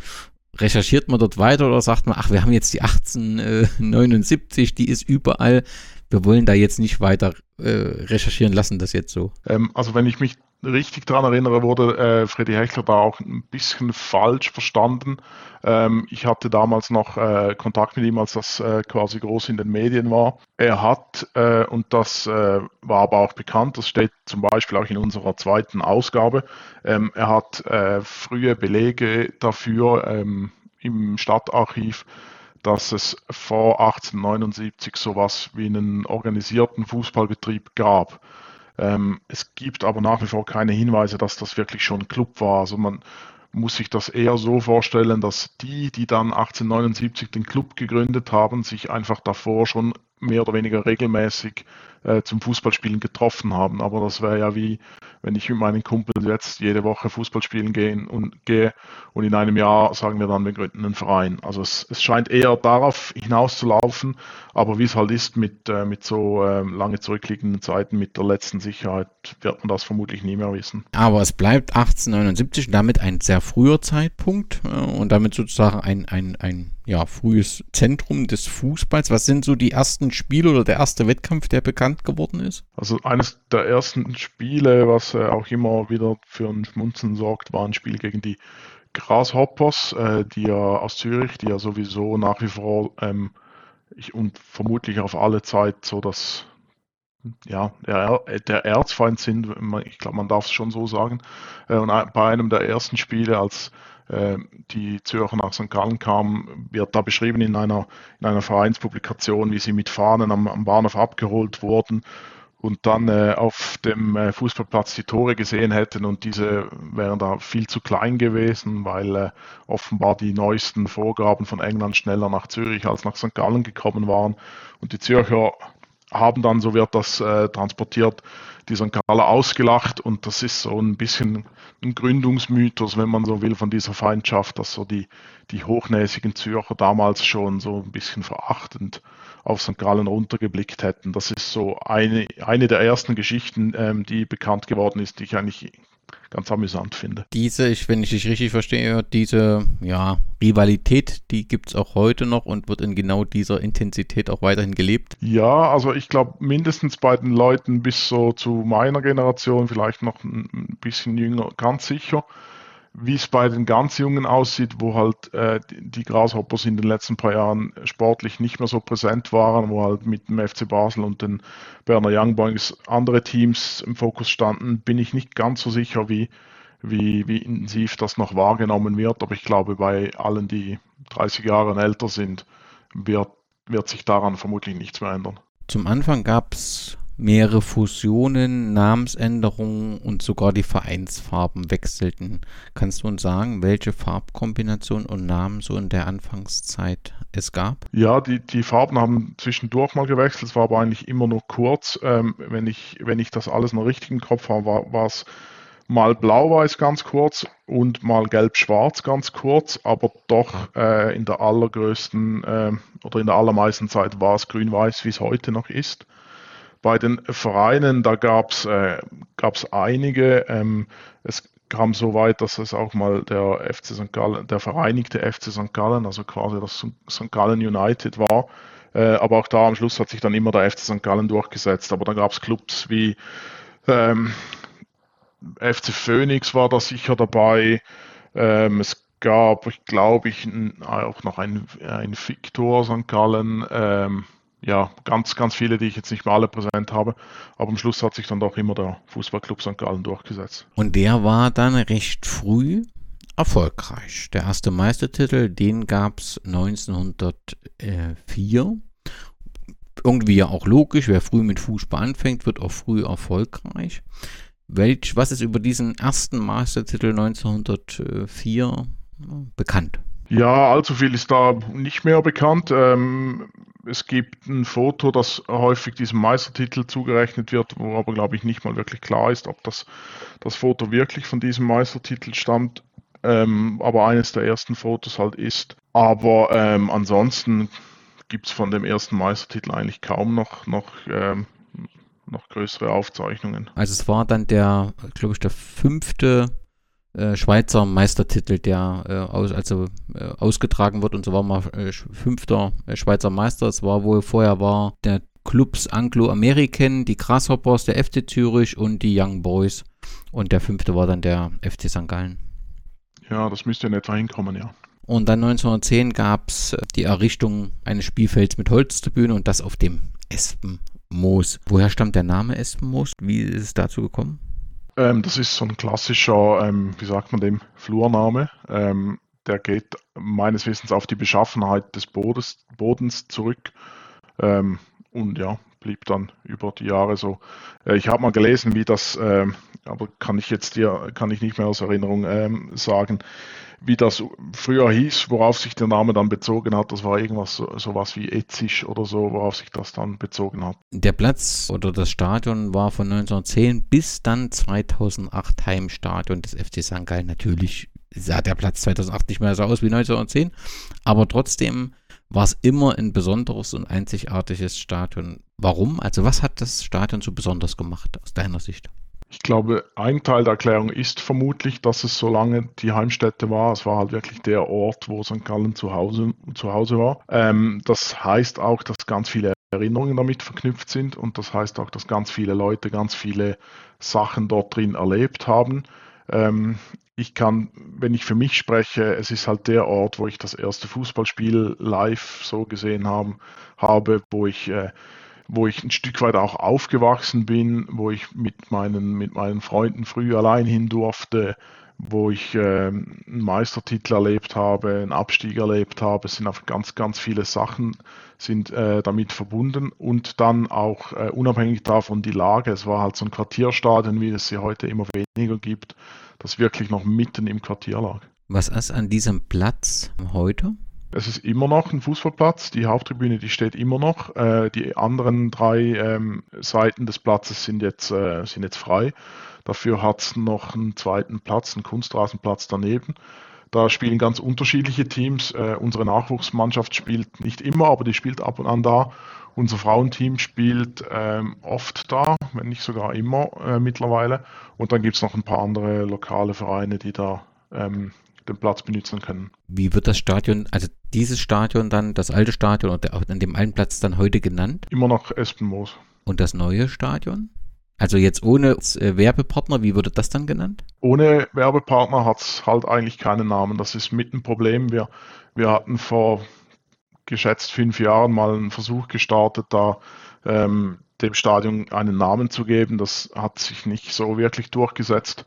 B: Recherchiert man dort weiter oder sagt man, ach, wir haben jetzt die 1879, die ist überall. Wir wollen da jetzt nicht weiter äh, recherchieren lassen, das jetzt so.
C: Ähm, also wenn ich mich richtig daran erinnere, wurde äh, Freddy Hechler da auch ein bisschen falsch verstanden. Ähm, ich hatte damals noch äh, Kontakt mit ihm, als das äh, quasi groß in den Medien war. Er hat, äh, und das äh, war aber auch bekannt, das steht zum Beispiel auch in unserer zweiten Ausgabe, ähm, er hat äh, frühe Belege dafür ähm, im Stadtarchiv, dass es vor 1879 sowas wie einen organisierten Fußballbetrieb gab. Ähm, es gibt aber nach wie vor keine Hinweise, dass das wirklich schon ein Club war. Also man muss sich das eher so vorstellen, dass die, die dann 1879 den Club gegründet haben, sich einfach davor schon mehr oder weniger regelmäßig äh, zum Fußballspielen getroffen haben. Aber das wäre ja wie, wenn ich mit meinen Kumpels jetzt jede Woche Fußball spielen gehen und gehe und in einem Jahr sagen wir dann, wir gründen einen Verein. Also es, es scheint eher darauf hinauszulaufen, aber wie es halt ist mit, äh, mit so äh, lange zurückliegenden Zeiten, mit der letzten Sicherheit, wird man das vermutlich nie mehr wissen.
B: Aber es bleibt 1879 damit ein sehr früher Zeitpunkt äh, und damit sozusagen ein, ein, ein ja, frühes Zentrum des Fußballs. Was sind so die ersten Spiele oder der erste Wettkampf, der bekannt geworden ist?
C: Also eines der ersten Spiele, was äh, auch immer wieder für ein Schmunzen sorgt, war ein Spiel gegen die Grasshoppers, äh, die ja aus Zürich, die ja sowieso nach wie vor ähm, ich, und vermutlich auf alle Zeit so das ja, der, der Erzfeind sind, ich glaube, man darf es schon so sagen. Äh, und bei einem der ersten Spiele, als äh, die Zürcher nach St. Gallen kamen, wird da beschrieben in einer, in einer Vereinspublikation, wie sie mit Fahnen am, am Bahnhof abgeholt wurden und dann äh, auf dem äh, Fußballplatz die Tore gesehen hätten und diese wären da viel zu klein gewesen, weil äh, offenbar die neuesten Vorgaben von England schneller nach Zürich als nach St. Gallen gekommen waren und die Zürcher haben dann, so wird das äh, transportiert, die St. Galler ausgelacht und das ist so ein bisschen ein Gründungsmythos, wenn man so will, von dieser Feindschaft, dass so die, die hochnäsigen Zürcher damals schon so ein bisschen verachtend auf St. Gallen runtergeblickt hätten. Das ist so eine, eine der ersten Geschichten, ähm, die bekannt geworden ist, die ich eigentlich ganz amüsant finde.
B: Diese, ich, wenn ich dich richtig verstehe, diese ja, Rivalität, die gibt es auch heute noch und wird in genau dieser Intensität auch weiterhin gelebt?
C: Ja, also ich glaube mindestens bei den Leuten bis so zu meiner Generation, vielleicht noch ein bisschen jünger, ganz sicher wie es bei den ganz Jungen aussieht, wo halt äh, die Grasshoppers in den letzten paar Jahren sportlich nicht mehr so präsent waren, wo halt mit dem FC Basel und den Berner Young Boys andere Teams im Fokus standen, bin ich nicht ganz so sicher, wie, wie, wie intensiv das noch wahrgenommen wird. Aber ich glaube, bei allen, die 30 Jahre älter sind, wird, wird sich daran vermutlich nichts mehr ändern.
B: Zum Anfang gab es mehrere Fusionen, Namensänderungen und sogar die Vereinsfarben wechselten. Kannst du uns sagen, welche Farbkombination und Namen so in der Anfangszeit es gab?
C: Ja, die, die Farben haben zwischendurch mal gewechselt, es war aber eigentlich immer nur kurz. Ähm, wenn, ich, wenn ich das alles noch richtig im Kopf habe, war es mal blau-weiß ganz kurz und mal gelb-schwarz ganz kurz, aber doch äh, in der allergrößten äh, oder in der allermeisten Zeit war es grün-weiß, wie es heute noch ist. Bei den Vereinen, da gab es äh, einige. Ähm, es kam so weit, dass es auch mal der FC St. Gallen, der vereinigte FC St. Gallen, also quasi das St. Gallen United war. Äh, aber auch da am Schluss hat sich dann immer der FC St. Gallen durchgesetzt. Aber dann gab es Clubs wie ähm, FC Phoenix war da sicher dabei. Ähm, es gab, ich glaube ich, auch noch ein, ein Victor St. Gallen. Ähm, ja, ganz, ganz viele, die ich jetzt nicht mal alle präsent habe. Aber am Schluss hat sich dann doch immer der Fußballclub St. Gallen durchgesetzt.
B: Und der war dann recht früh erfolgreich. Der erste Meistertitel, den gab es 1904. Irgendwie ja auch logisch, wer früh mit Fußball anfängt, wird auch früh erfolgreich. Welch, was ist über diesen ersten Meistertitel 1904 bekannt?
C: Ja, allzu viel ist da nicht mehr bekannt. Ähm, es gibt ein Foto, das häufig diesem Meistertitel zugerechnet wird, wo aber, glaube ich, nicht mal wirklich klar ist, ob das, das Foto wirklich von diesem Meistertitel stammt. Ähm, aber eines der ersten Fotos halt ist. Aber ähm, ansonsten gibt es von dem ersten Meistertitel eigentlich kaum noch, noch, ähm, noch größere Aufzeichnungen.
B: Also es war dann der, glaube ich, der fünfte äh, Schweizer Meistertitel, der äh, aus, also äh, ausgetragen wird und so war mal äh, fünfter äh, Schweizer Meister. Es war wohl vorher war der Clubs Anglo-American, die Grasshoppers, der FC Zürich und die Young Boys. und der fünfte war dann der FC St. Gallen.
C: Ja, das müsste in etwa hinkommen, ja.
B: Und dann 1910 gab es die Errichtung eines Spielfelds mit Holztribüne und das auf dem Espenmoos. Woher stammt der Name Espenmoos? Wie ist es dazu gekommen?
C: Ähm, das ist so ein klassischer, ähm, wie sagt man dem, Flurname. Ähm, der geht meines Wissens auf die Beschaffenheit des Bodens, Bodens zurück. Ähm, und ja, blieb dann über die Jahre so. Äh, ich habe mal gelesen, wie das, äh, aber kann ich jetzt dir, kann ich nicht mehr aus Erinnerung äh, sagen, wie das früher hieß, worauf sich der Name dann bezogen hat. Das war irgendwas so, sowas wie Etzisch oder so, worauf sich das dann bezogen hat.
B: Der Platz oder das Stadion war von 1910 bis dann 2008 Heimstadion des FC St. Gallen. Natürlich sah der Platz 2008 nicht mehr so aus wie 1910, aber trotzdem war es immer ein besonderes und einzigartiges Stadion. Warum? Also was hat das Stadion so besonders gemacht aus deiner Sicht?
C: Ich glaube, ein Teil der Erklärung ist vermutlich, dass es so lange die Heimstätte war. Es war halt wirklich der Ort, wo St. Gallen zu Hause, zu Hause war. Ähm, das heißt auch, dass ganz viele Erinnerungen damit verknüpft sind und das heißt auch, dass ganz viele Leute ganz viele Sachen dort drin erlebt haben. Ähm, ich kann, wenn ich für mich spreche, es ist halt der Ort, wo ich das erste Fußballspiel live so gesehen haben, habe, wo ich äh, wo ich ein Stück weit auch aufgewachsen bin, wo ich mit meinen, mit meinen Freunden früh allein hin durfte, wo ich äh, einen Meistertitel erlebt habe, einen Abstieg erlebt habe. Es sind einfach ganz, ganz viele Sachen sind äh, damit verbunden und dann auch äh, unabhängig davon die Lage. Es war halt so ein Quartierstadion, wie es sie heute immer weniger gibt, das wirklich noch mitten im Quartier lag.
B: Was ist an diesem Platz heute?
C: Es ist immer noch ein Fußballplatz. Die Haupttribüne, die steht immer noch. Äh, die anderen drei ähm, Seiten des Platzes sind jetzt, äh, sind jetzt frei. Dafür hat es noch einen zweiten Platz, einen Kunstrasenplatz daneben. Da spielen ganz unterschiedliche Teams. Äh, unsere Nachwuchsmannschaft spielt nicht immer, aber die spielt ab und an da. Unser Frauenteam spielt ähm, oft da, wenn nicht sogar immer äh, mittlerweile. Und dann gibt es noch ein paar andere lokale Vereine, die da ähm, den Platz benutzen können.
B: Wie wird das Stadion, also dieses Stadion dann, das alte Stadion und an dem alten Platz dann heute genannt?
C: Immer noch Espenmoos.
B: Und das neue Stadion? Also jetzt ohne äh, Werbepartner, wie würde das dann genannt?
C: Ohne Werbepartner hat es halt eigentlich keinen Namen. Das ist mit ein Problem. Wir, wir hatten vor geschätzt fünf Jahren mal einen Versuch gestartet, da ähm, dem Stadion einen Namen zu geben. Das hat sich nicht so wirklich durchgesetzt.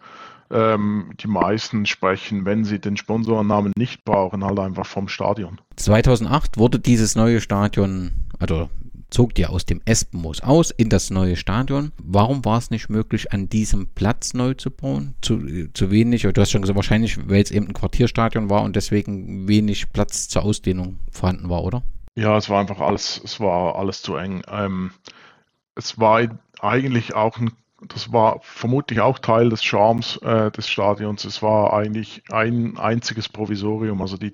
C: Ähm, die meisten sprechen, wenn sie den Sponsorennamen nicht brauchen, halt einfach vom Stadion.
B: 2008 wurde dieses neue Stadion, also zog ihr aus dem Espenmoos aus in das neue Stadion. Warum war es nicht möglich, an diesem Platz neu zu bauen? Zu, zu wenig, du hast schon gesagt, wahrscheinlich, weil es eben ein Quartierstadion war und deswegen wenig Platz zur Ausdehnung vorhanden war, oder?
C: Ja, es war einfach alles, es war alles zu eng. Ähm, es war eigentlich auch ein das war vermutlich auch Teil des Charmes äh, des Stadions. Es war eigentlich ein einziges Provisorium. Also die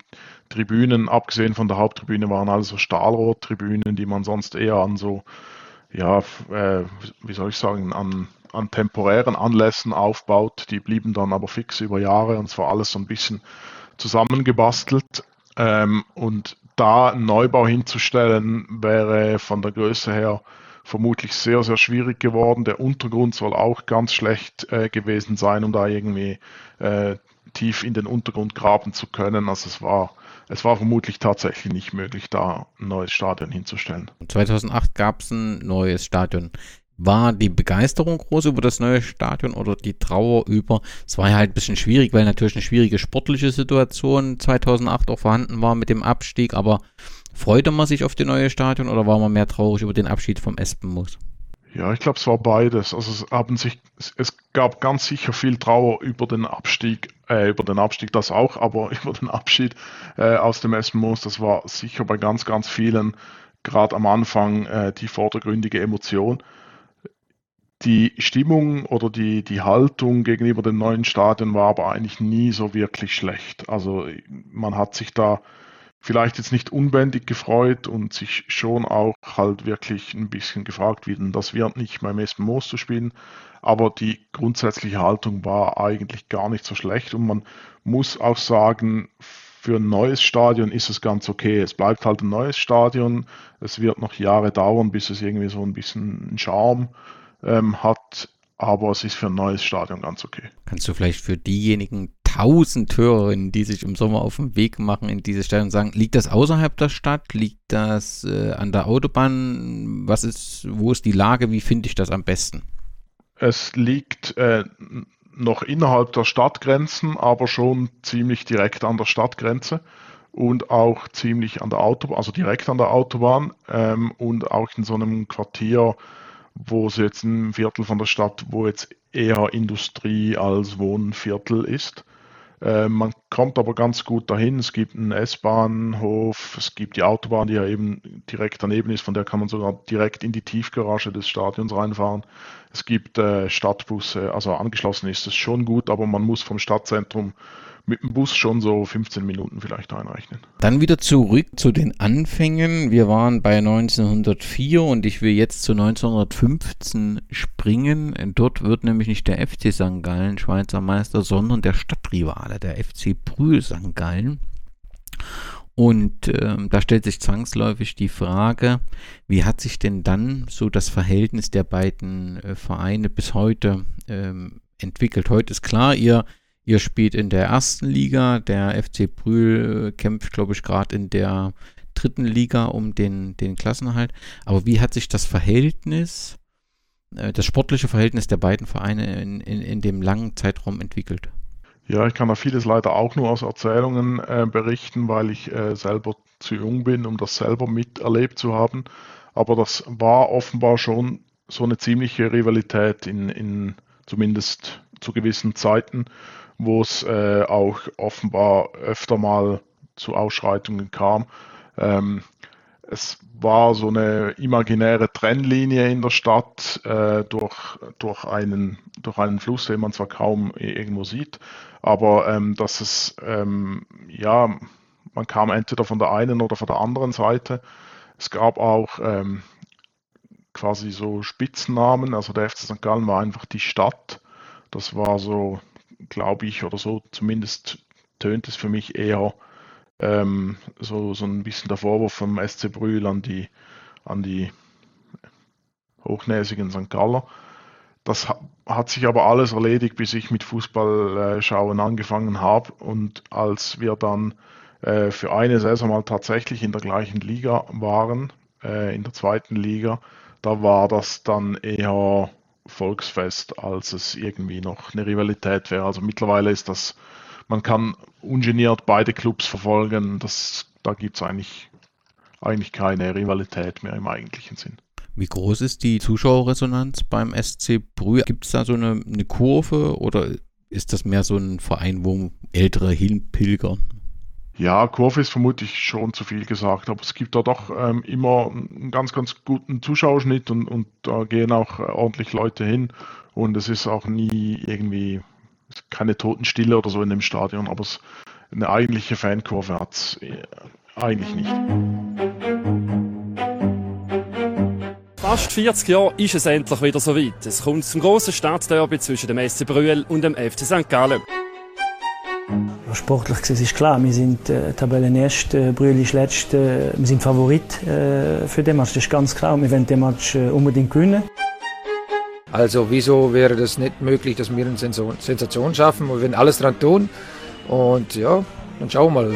C: Tribünen, abgesehen von der Haupttribüne, waren also Stahlrohrtribünen, die man sonst eher an so, ja, äh, wie soll ich sagen, an, an temporären Anlässen aufbaut. Die blieben dann aber fix über Jahre und es war alles so ein bisschen zusammengebastelt. Ähm, und da einen Neubau hinzustellen, wäre von der Größe her vermutlich sehr, sehr schwierig geworden. Der Untergrund soll auch ganz schlecht äh, gewesen sein, um da irgendwie äh, tief in den Untergrund graben zu können. Also es war, es war vermutlich tatsächlich nicht möglich, da ein neues Stadion hinzustellen.
B: 2008 gab es ein neues Stadion. War die Begeisterung groß über das neue Stadion oder die Trauer über? Es war ja halt ein bisschen schwierig, weil natürlich eine schwierige sportliche Situation 2008 auch vorhanden war mit dem Abstieg, aber Freute man sich auf die neue Stadion oder war man mehr traurig über den Abschied vom Espenmoos?
C: Ja, ich glaube, es war beides. Also es haben sich, es gab ganz sicher viel Trauer über den Abstieg, äh, über den Abstieg das auch, aber über den Abschied äh, aus dem Espenmoos, das war sicher bei ganz, ganz vielen, gerade am Anfang, äh, die vordergründige Emotion. Die Stimmung oder die, die Haltung gegenüber dem neuen Stadion war aber eigentlich nie so wirklich schlecht. Also man hat sich da vielleicht jetzt nicht unbändig gefreut und sich schon auch halt wirklich ein bisschen gefragt, wie denn das wird, nicht beim ersten Moos zu spielen. Aber die grundsätzliche Haltung war eigentlich gar nicht so schlecht und man muss auch sagen, für ein neues Stadion ist es ganz okay. Es bleibt halt ein neues Stadion. Es wird noch Jahre dauern, bis es irgendwie so ein bisschen einen Charme ähm, hat. aber es ist für ein neues Stadion ganz okay.
B: Kannst du vielleicht für diejenigen tausend Hörerinnen, die sich im Sommer auf den Weg machen in dieses Stadion, sagen, liegt das außerhalb der Stadt? Liegt das äh, an der Autobahn? Was ist, wo ist die Lage? Wie finde ich das am besten?
C: Es liegt äh, noch innerhalb der Stadtgrenzen, aber schon ziemlich direkt an der Stadtgrenze und auch ziemlich an der Autobahn, also direkt an der Autobahn ähm, und auch in so einem Quartier, wo es jetzt ein Viertel von der Stadt, wo jetzt eher Industrie als Wohnviertel ist. Äh, man kommt aber ganz gut dahin. Es gibt einen S-Bahnhof, es gibt die Autobahn, die ja eben direkt daneben ist, von der kann man sogar direkt in die Tiefgarage des Stadions reinfahren. Es gibt äh, Stadtbusse, also angeschlossen ist es schon gut, aber man muss vom Stadtzentrum mit dem Bus schon so 15 Minuten vielleicht einrechnen.
B: Dann wieder zurück zu den Anfängen. Wir waren bei 1904 und ich will jetzt zu 1915 springen. Dort wird nämlich nicht der FC St. Gallen Schweizer Meister, sondern der Stadtrivale, der FC Brühl St. Gallen. Und äh, da stellt sich zwangsläufig die Frage, wie hat sich denn dann so das Verhältnis der beiden äh, Vereine bis heute ähm, entwickelt? Heute ist klar, ihr Ihr spielt in der ersten Liga. Der FC Brühl kämpft, glaube ich, gerade in der dritten Liga um den, den Klassenhalt. Aber wie hat sich das Verhältnis, äh, das sportliche Verhältnis der beiden Vereine in, in, in dem langen Zeitraum entwickelt?
C: Ja, ich kann da vieles leider auch nur aus Erzählungen äh, berichten, weil ich äh, selber zu jung bin, um das selber miterlebt zu haben. Aber das war offenbar schon so eine ziemliche Rivalität in, in zumindest zu gewissen Zeiten wo es äh, auch offenbar öfter mal zu Ausschreitungen kam. Ähm, es war so eine imaginäre Trennlinie in der Stadt äh, durch, durch, einen, durch einen Fluss, den man zwar kaum irgendwo sieht, aber ähm, dass es, ähm, ja, man kam entweder von der einen oder von der anderen Seite. Es gab auch ähm, quasi so Spitznamen, also der FC St. Gallen war einfach die Stadt. Das war so glaube ich, oder so zumindest tönt es für mich eher ähm, so, so ein bisschen der Vorwurf vom SC Brühl an die, an die hochnäsigen St. Galler. Das hat sich aber alles erledigt, bis ich mit Fußballschauen angefangen habe. Und als wir dann äh, für eine Saison mal tatsächlich in der gleichen Liga waren, äh, in der zweiten Liga, da war das dann eher Volksfest, als es irgendwie noch eine Rivalität wäre. Also mittlerweile ist das, man kann ungeniert beide Clubs verfolgen. Das, da gibt es eigentlich, eigentlich keine Rivalität mehr im eigentlichen Sinn.
B: Wie groß ist die Zuschauerresonanz beim SC Brühe? Gibt es da so eine, eine Kurve oder ist das mehr so ein Verein, wo ältere hinpilgern?
C: Ja, Kurve ist vermutlich schon zu viel gesagt, aber es gibt da doch ähm, immer einen ganz, ganz guten Zuschauerschnitt und, und da gehen auch ordentlich Leute hin und es ist auch nie irgendwie keine Totenstille oder so in dem Stadion, aber es, eine eigentliche Fankurve hat es äh, eigentlich nicht.
F: Fast 40 Jahre ist es endlich wieder so weit. Es kommt zum grossen Stadtderby zwischen dem SC Brühl und dem FC St. Gallen.
G: Sportlich gesehen ist klar, wir sind äh, Tabellenerste, äh, Brühl ist Letzte, äh, wir sind Favorit äh, für den Match, das ist ganz klar. Und wir wollen den Match äh, unbedingt gewinnen.
H: Also wieso wäre das nicht möglich, dass wir eine Sensation schaffen? Wir werden alles dran tun und ja, dann schauen wir mal.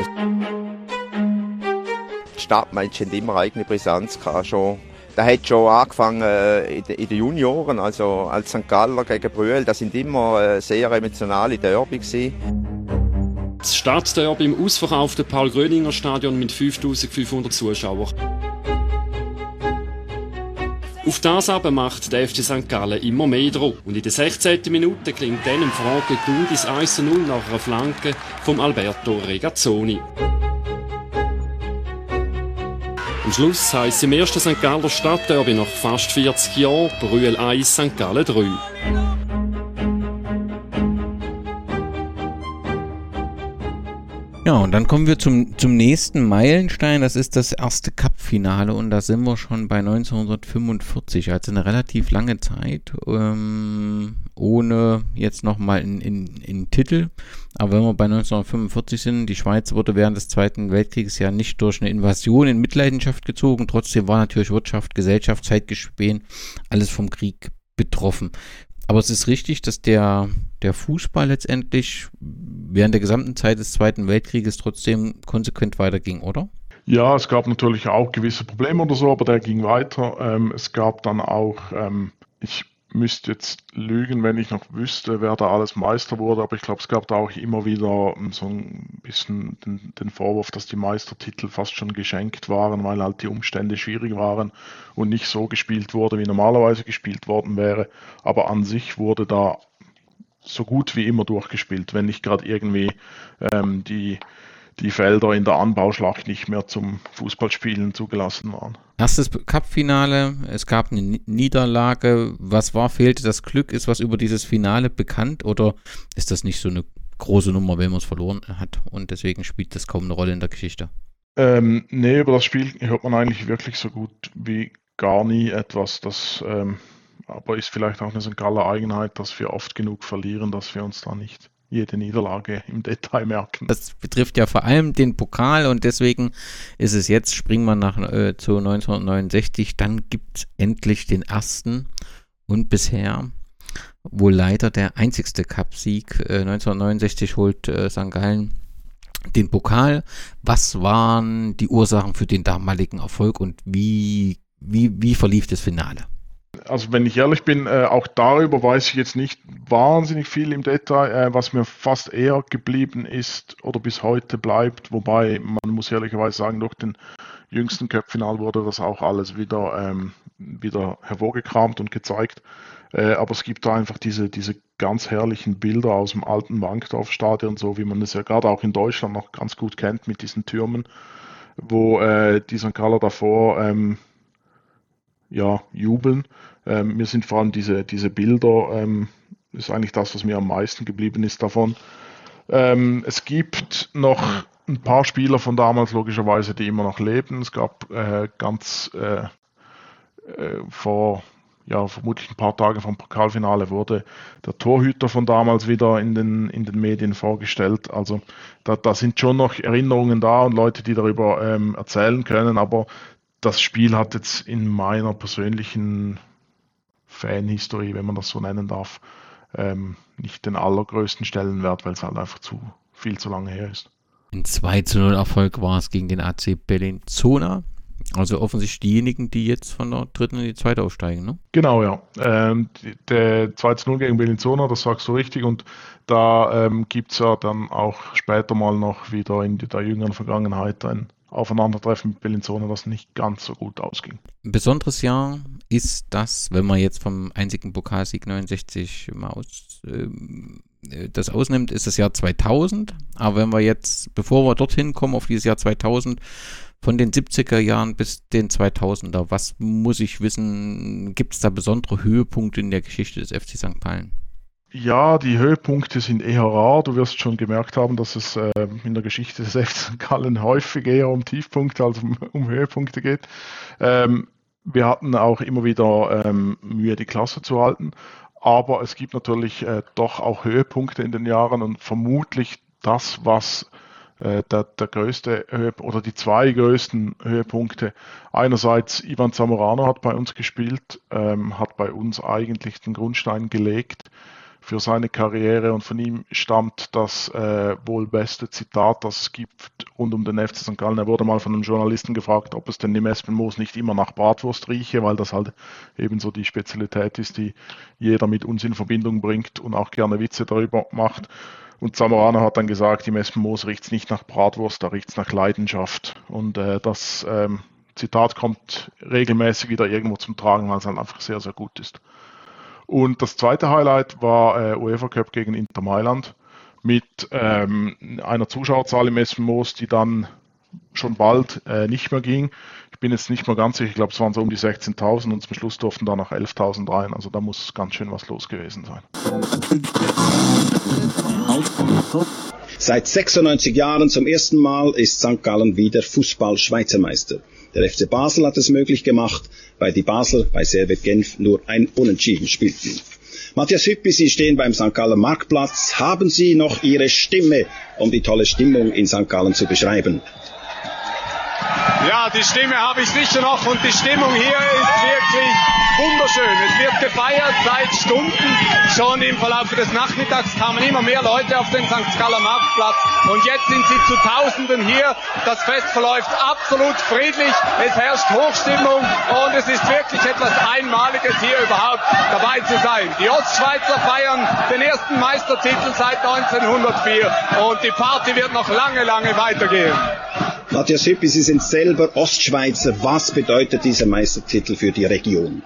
I: Die Stadtmatch hat immer eigene Brisanz gehabt, schon da hat schon angefangen äh, in den Junioren, also als St. Galler gegen Brühl, das sind immer äh, sehr emotionale Derby gewesen.
F: Das Stadtderby im ausverkauften Paul-Gröninger Stadion mit 5500 Zuschauern. Auf das aber macht der FC St. Gallen immer mehr Druck. Und in der 16. Minute klingt dann im Franke Gundis 1-0 nach einer Flanke vom Alberto Regazzoni. Am Schluss heisst es im ersten St. Galler Stadtderby nach fast 40 Jahren Brühl 1, St. Gallen 3.
B: Ja, und dann kommen wir zum, zum nächsten Meilenstein. Das ist das erste Cup-Finale und da sind wir schon bei 1945, also eine relativ lange Zeit, ähm, ohne jetzt nochmal in, in, in Titel. Aber wenn wir bei 1945 sind, die Schweiz wurde während des Zweiten Weltkriegs ja nicht durch eine Invasion in Mitleidenschaft gezogen. Trotzdem war natürlich Wirtschaft, Gesellschaft, Zeitgespän, alles vom Krieg betroffen. Aber es ist richtig, dass der, der Fußball letztendlich während der gesamten Zeit des Zweiten Weltkrieges trotzdem konsequent weiterging, oder?
C: Ja, es gab natürlich auch gewisse Probleme oder so, aber der ging weiter. Ähm, es gab dann auch, ähm, ich müsste jetzt lügen, wenn ich noch wüsste, wer da alles Meister wurde, aber ich glaube, es gab da auch immer wieder so ein bisschen den, den, Vorwurf, dass die Meistertitel fast schon geschenkt waren, weil halt die Umstände schwierig waren und nicht so gespielt wurde, wie normalerweise gespielt worden wäre. Aber an sich wurde da so gut wie immer durchgespielt, wenn nicht gerade irgendwie ähm, die die Felder in der Anbauschlacht nicht mehr zum Fußballspielen zugelassen waren.
B: Erstes Cup-Finale, es gab eine Niederlage. Was war, fehlte das Glück? Ist was über dieses Finale bekannt oder ist das nicht so eine große Nummer, wenn man es verloren hat und deswegen spielt das kaum eine Rolle in der Geschichte?
C: Ähm, nee, über das Spiel hört man eigentlich wirklich so gut wie gar nie etwas. Das ähm, aber ist vielleicht auch eine St. Galler Eigenheit, dass wir oft genug verlieren, dass wir uns da nicht jede Niederlage im Detail merken.
B: Das betrifft ja vor allem den Pokal und deswegen ist es jetzt, springen wir nach äh, zu 1969, dann gibt es endlich den ersten und bisher wohl leider der einzigste Cupsieg. Äh, 1969 holt äh, St. Gallen den Pokal. Was waren die Ursachen für den damaligen Erfolg und wie, wie, wie verlief das Finale?
C: Also wenn ich ehrlich bin, äh, auch darüber weiß ich jetzt nicht wahnsinnig viel im Detail. Äh, was mir fast eher geblieben ist oder bis heute bleibt, wobei man muss ehrlicherweise sagen, durch den jüngsten Cup-Final wurde das auch alles wieder, ähm, wieder hervorgekramt und gezeigt. Äh, aber es gibt da einfach diese, diese ganz herrlichen Bilder aus dem alten Bankdorf-Stadion, so wie man es ja gerade auch in Deutschland noch ganz gut kennt mit diesen Türmen, wo äh, die St. Galler davor ähm, ja, jubeln. Ähm, mir sind vor allem diese, diese Bilder, ähm, ist eigentlich das, was mir am meisten geblieben ist davon. Ähm, es gibt noch ein paar Spieler von damals, logischerweise, die immer noch leben. Es gab äh, ganz äh, äh, vor, ja, vermutlich ein paar Tagen vom Pokalfinale wurde der Torhüter von damals wieder in den, in den Medien vorgestellt. Also da, da sind schon noch Erinnerungen da und Leute, die darüber ähm, erzählen können, aber das Spiel hat jetzt in meiner persönlichen Fanhistorie, wenn man das so nennen darf, ähm, nicht den allergrößten Stellenwert, weil es halt einfach zu viel zu lange her ist.
B: Ein 2 zu 0 Erfolg war es gegen den AC Berlin Zona. Also offensichtlich diejenigen, die jetzt von der dritten in die zweite aufsteigen, ne?
C: Genau, ja. Ähm, der 2 zu 0 gegen Bellinzona, das sagst du richtig. Und da ähm, gibt es ja dann auch später mal noch wieder in der jüngeren Vergangenheit ein Aufeinandertreffen mit Bellinzona, das nicht ganz so gut ausging.
B: Ein besonderes Jahr ist das, wenn man jetzt vom einzigen Pokalsieg 69 mal aus, äh, das ausnimmt, ist das Jahr 2000. Aber wenn wir jetzt, bevor wir dorthin kommen, auf dieses Jahr 2000, von den 70er Jahren bis den 2000er, was muss ich wissen? Gibt es da besondere Höhepunkte in der Geschichte des FC St. Gallen?
C: Ja, die Höhepunkte sind eher rar. Du wirst schon gemerkt haben, dass es äh, in der Geschichte des FC Gallen häufig eher um Tiefpunkte als um, um Höhepunkte geht. Ähm, wir hatten auch immer wieder ähm, Mühe, die Klasse zu halten. Aber es gibt natürlich äh, doch auch Höhepunkte in den Jahren und vermutlich das, was äh, der, der größte Höhepunkt oder die zwei größten Höhepunkte. Einerseits Ivan Zamorano hat bei uns gespielt, ähm, hat bei uns eigentlich den Grundstein gelegt für seine Karriere und von ihm stammt das äh, wohl beste Zitat, das es gibt rund um den FC St. Gallen. Er wurde mal von einem Journalisten gefragt, ob es denn im Espenmoos nicht immer nach Bratwurst rieche, weil das halt eben so die Spezialität ist, die jeder mit uns in Verbindung bringt und auch gerne Witze darüber macht. Und Zamorano hat dann gesagt, im Espenmoos riecht es nicht nach Bratwurst, da riecht es nach Leidenschaft. Und äh, das ähm, Zitat kommt regelmäßig wieder irgendwo zum Tragen, weil es halt einfach sehr, sehr gut ist. Und das zweite Highlight war äh, UEFA Cup gegen Inter Mailand mit ähm, einer Zuschauerzahl im Essenmoos, die dann schon bald äh, nicht mehr ging. Ich bin jetzt nicht mehr ganz sicher, ich glaube, es waren so um die 16.000 und zum Schluss durften da noch 11.000 rein. Also da muss ganz schön was los gewesen sein.
J: Seit 96 Jahren zum ersten Mal ist St. Gallen wieder Fußball-Schweizermeister. Der FC Basel hat es möglich gemacht, weil die Basel bei Servet Genf nur ein Unentschieden spielten. Matthias Hüppi, Sie stehen beim St. Gallen Marktplatz. Haben Sie noch Ihre Stimme, um die tolle Stimmung in St. Gallen zu beschreiben?
K: Ja, die Stimme habe ich sicher noch und die Stimmung hier ist wirklich wunderschön. Es wird gefeiert seit Stunden. Schon im Verlauf des Nachmittags kamen immer mehr Leute auf den St. Galler Marktplatz und jetzt sind sie zu Tausenden hier. Das Fest verläuft absolut friedlich. Es herrscht Hochstimmung und es ist wirklich etwas Einmaliges hier überhaupt dabei zu sein. Die Ostschweizer feiern den ersten Meistertitel seit 1904 und die Party wird noch lange, lange weitergehen.
J: Matthias Hüppi, Sie sind selber Ostschweizer. Was bedeutet dieser Meistertitel für die Region?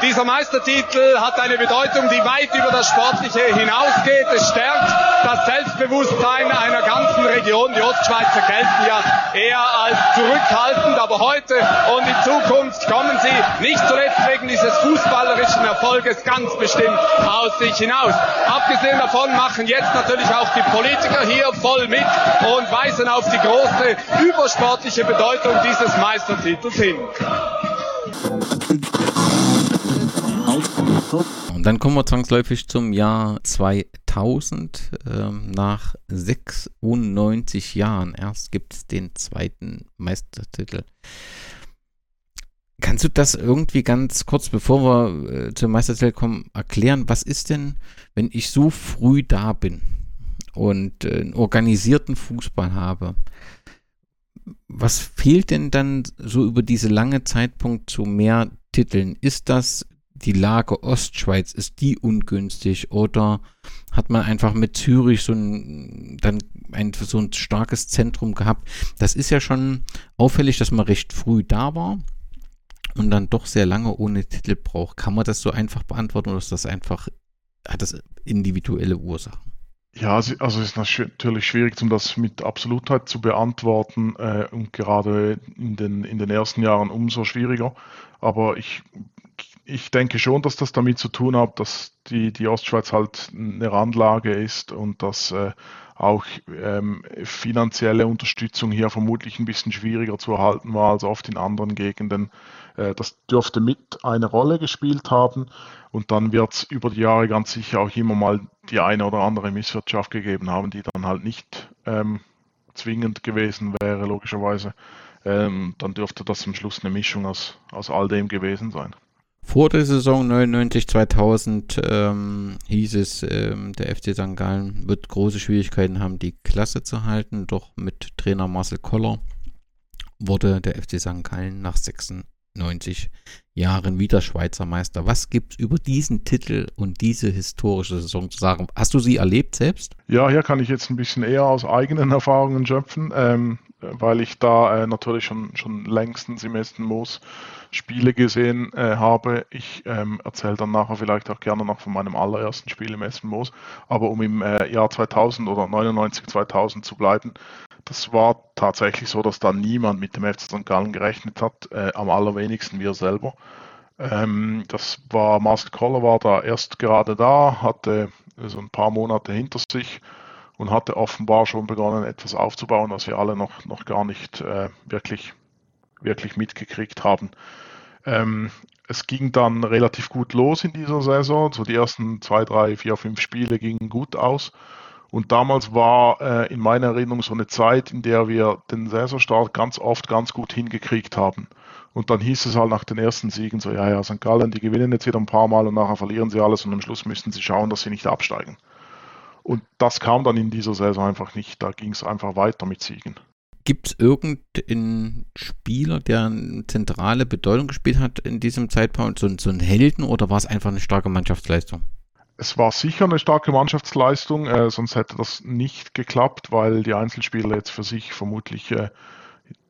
K: Dieser Meistertitel hat eine Bedeutung, die weit über das Sportliche hinausgeht. Es stärkt das Selbstbewusstsein einer ganzen Region. Die Ostschweizer gelten ja eher als zurückhaltend, aber heute und in Zukunft kommen sie nicht zuletzt wegen dieses fußballerischen Erfolges ganz bestimmt aus sich hinaus. Abgesehen davon machen jetzt natürlich auch die Politiker hier voll mit und weisen auf die große übersportliche Bedeutung dieses Meistertitels hin.
B: Und dann kommen wir zwangsläufig zum Jahr 2000. Ähm, nach 96 Jahren erst gibt es den zweiten Meistertitel. Kannst du das irgendwie ganz kurz, bevor wir äh, zum Meistertitel kommen, erklären? Was ist denn, wenn ich so früh da bin und äh, einen organisierten Fußball habe? Was fehlt denn dann so über diese lange Zeitpunkt zu mehr Titeln? Ist das die Lage Ostschweiz, ist die ungünstig oder hat man einfach mit Zürich so ein, dann ein, so ein starkes Zentrum gehabt? Das ist ja schon auffällig, dass man recht früh da war und dann doch sehr lange ohne Titel braucht. Kann man das so einfach beantworten oder ist das einfach, hat das individuelle Ursachen?
C: Ja, also es ist natürlich schwierig, um das mit Absolutheit zu beantworten äh, und gerade in den, in den ersten Jahren umso schwieriger. Aber ich ich denke schon, dass das damit zu tun hat, dass die, die Ostschweiz halt eine Randlage ist und dass äh, auch ähm, finanzielle Unterstützung hier vermutlich ein bisschen schwieriger zu erhalten war als oft in anderen Gegenden. Äh, das dürfte mit eine Rolle gespielt haben und dann wird es über die Jahre ganz sicher auch immer mal die eine oder andere Misswirtschaft gegeben haben, die dann halt nicht ähm, zwingend gewesen wäre, logischerweise. Ähm, dann dürfte das am Schluss eine Mischung aus, aus all dem gewesen sein.
B: Vor der Saison 99-2000 ähm, hieß es, ähm, der FC St. Gallen wird große Schwierigkeiten haben, die Klasse zu halten. Doch mit Trainer Marcel Koller wurde der FC St. Gallen nach 96 Jahren wieder Schweizer Meister. Was gibt es über diesen Titel und diese historische Saison zu sagen? Hast du sie erlebt selbst?
C: Ja, hier kann ich jetzt ein bisschen eher aus eigenen Erfahrungen schöpfen, ähm, weil ich da äh, natürlich schon, schon längstens im ersten Moos Spiele gesehen äh, habe. Ich ähm, erzähle dann nachher vielleicht auch gerne noch von meinem allerersten Spiel im Essen Moos. Aber um im äh, Jahr 2000 oder 99, 2000 zu bleiben, das war tatsächlich so, dass da niemand mit dem FC St. Gallen gerechnet hat, äh, am allerwenigsten wir selber. Ähm, das war, Marcel Koller war da erst gerade da, hatte so ein paar Monate hinter sich und hatte offenbar schon begonnen, etwas aufzubauen, was wir alle noch, noch gar nicht äh, wirklich wirklich mitgekriegt haben. Ähm, es ging dann relativ gut los in dieser Saison. So die ersten zwei, drei, vier, fünf Spiele gingen gut aus. Und damals war äh, in meiner Erinnerung so eine Zeit, in der wir den Saisonstart ganz oft ganz gut hingekriegt haben. Und dann hieß es halt nach den ersten Siegen so, ja, ja, St. Gallen, die gewinnen jetzt wieder ein paar Mal und nachher verlieren sie alles und am Schluss müssten sie schauen, dass sie nicht absteigen. Und das kam dann in dieser Saison einfach nicht. Da ging es einfach weiter mit Siegen.
B: Gibt es irgendeinen Spieler, der eine zentrale Bedeutung gespielt hat in diesem Zeitpunkt, so, so einen Helden oder war es einfach eine starke Mannschaftsleistung?
C: Es war sicher eine starke Mannschaftsleistung, äh, sonst hätte das nicht geklappt, weil die Einzelspieler jetzt für sich vermutlich, äh,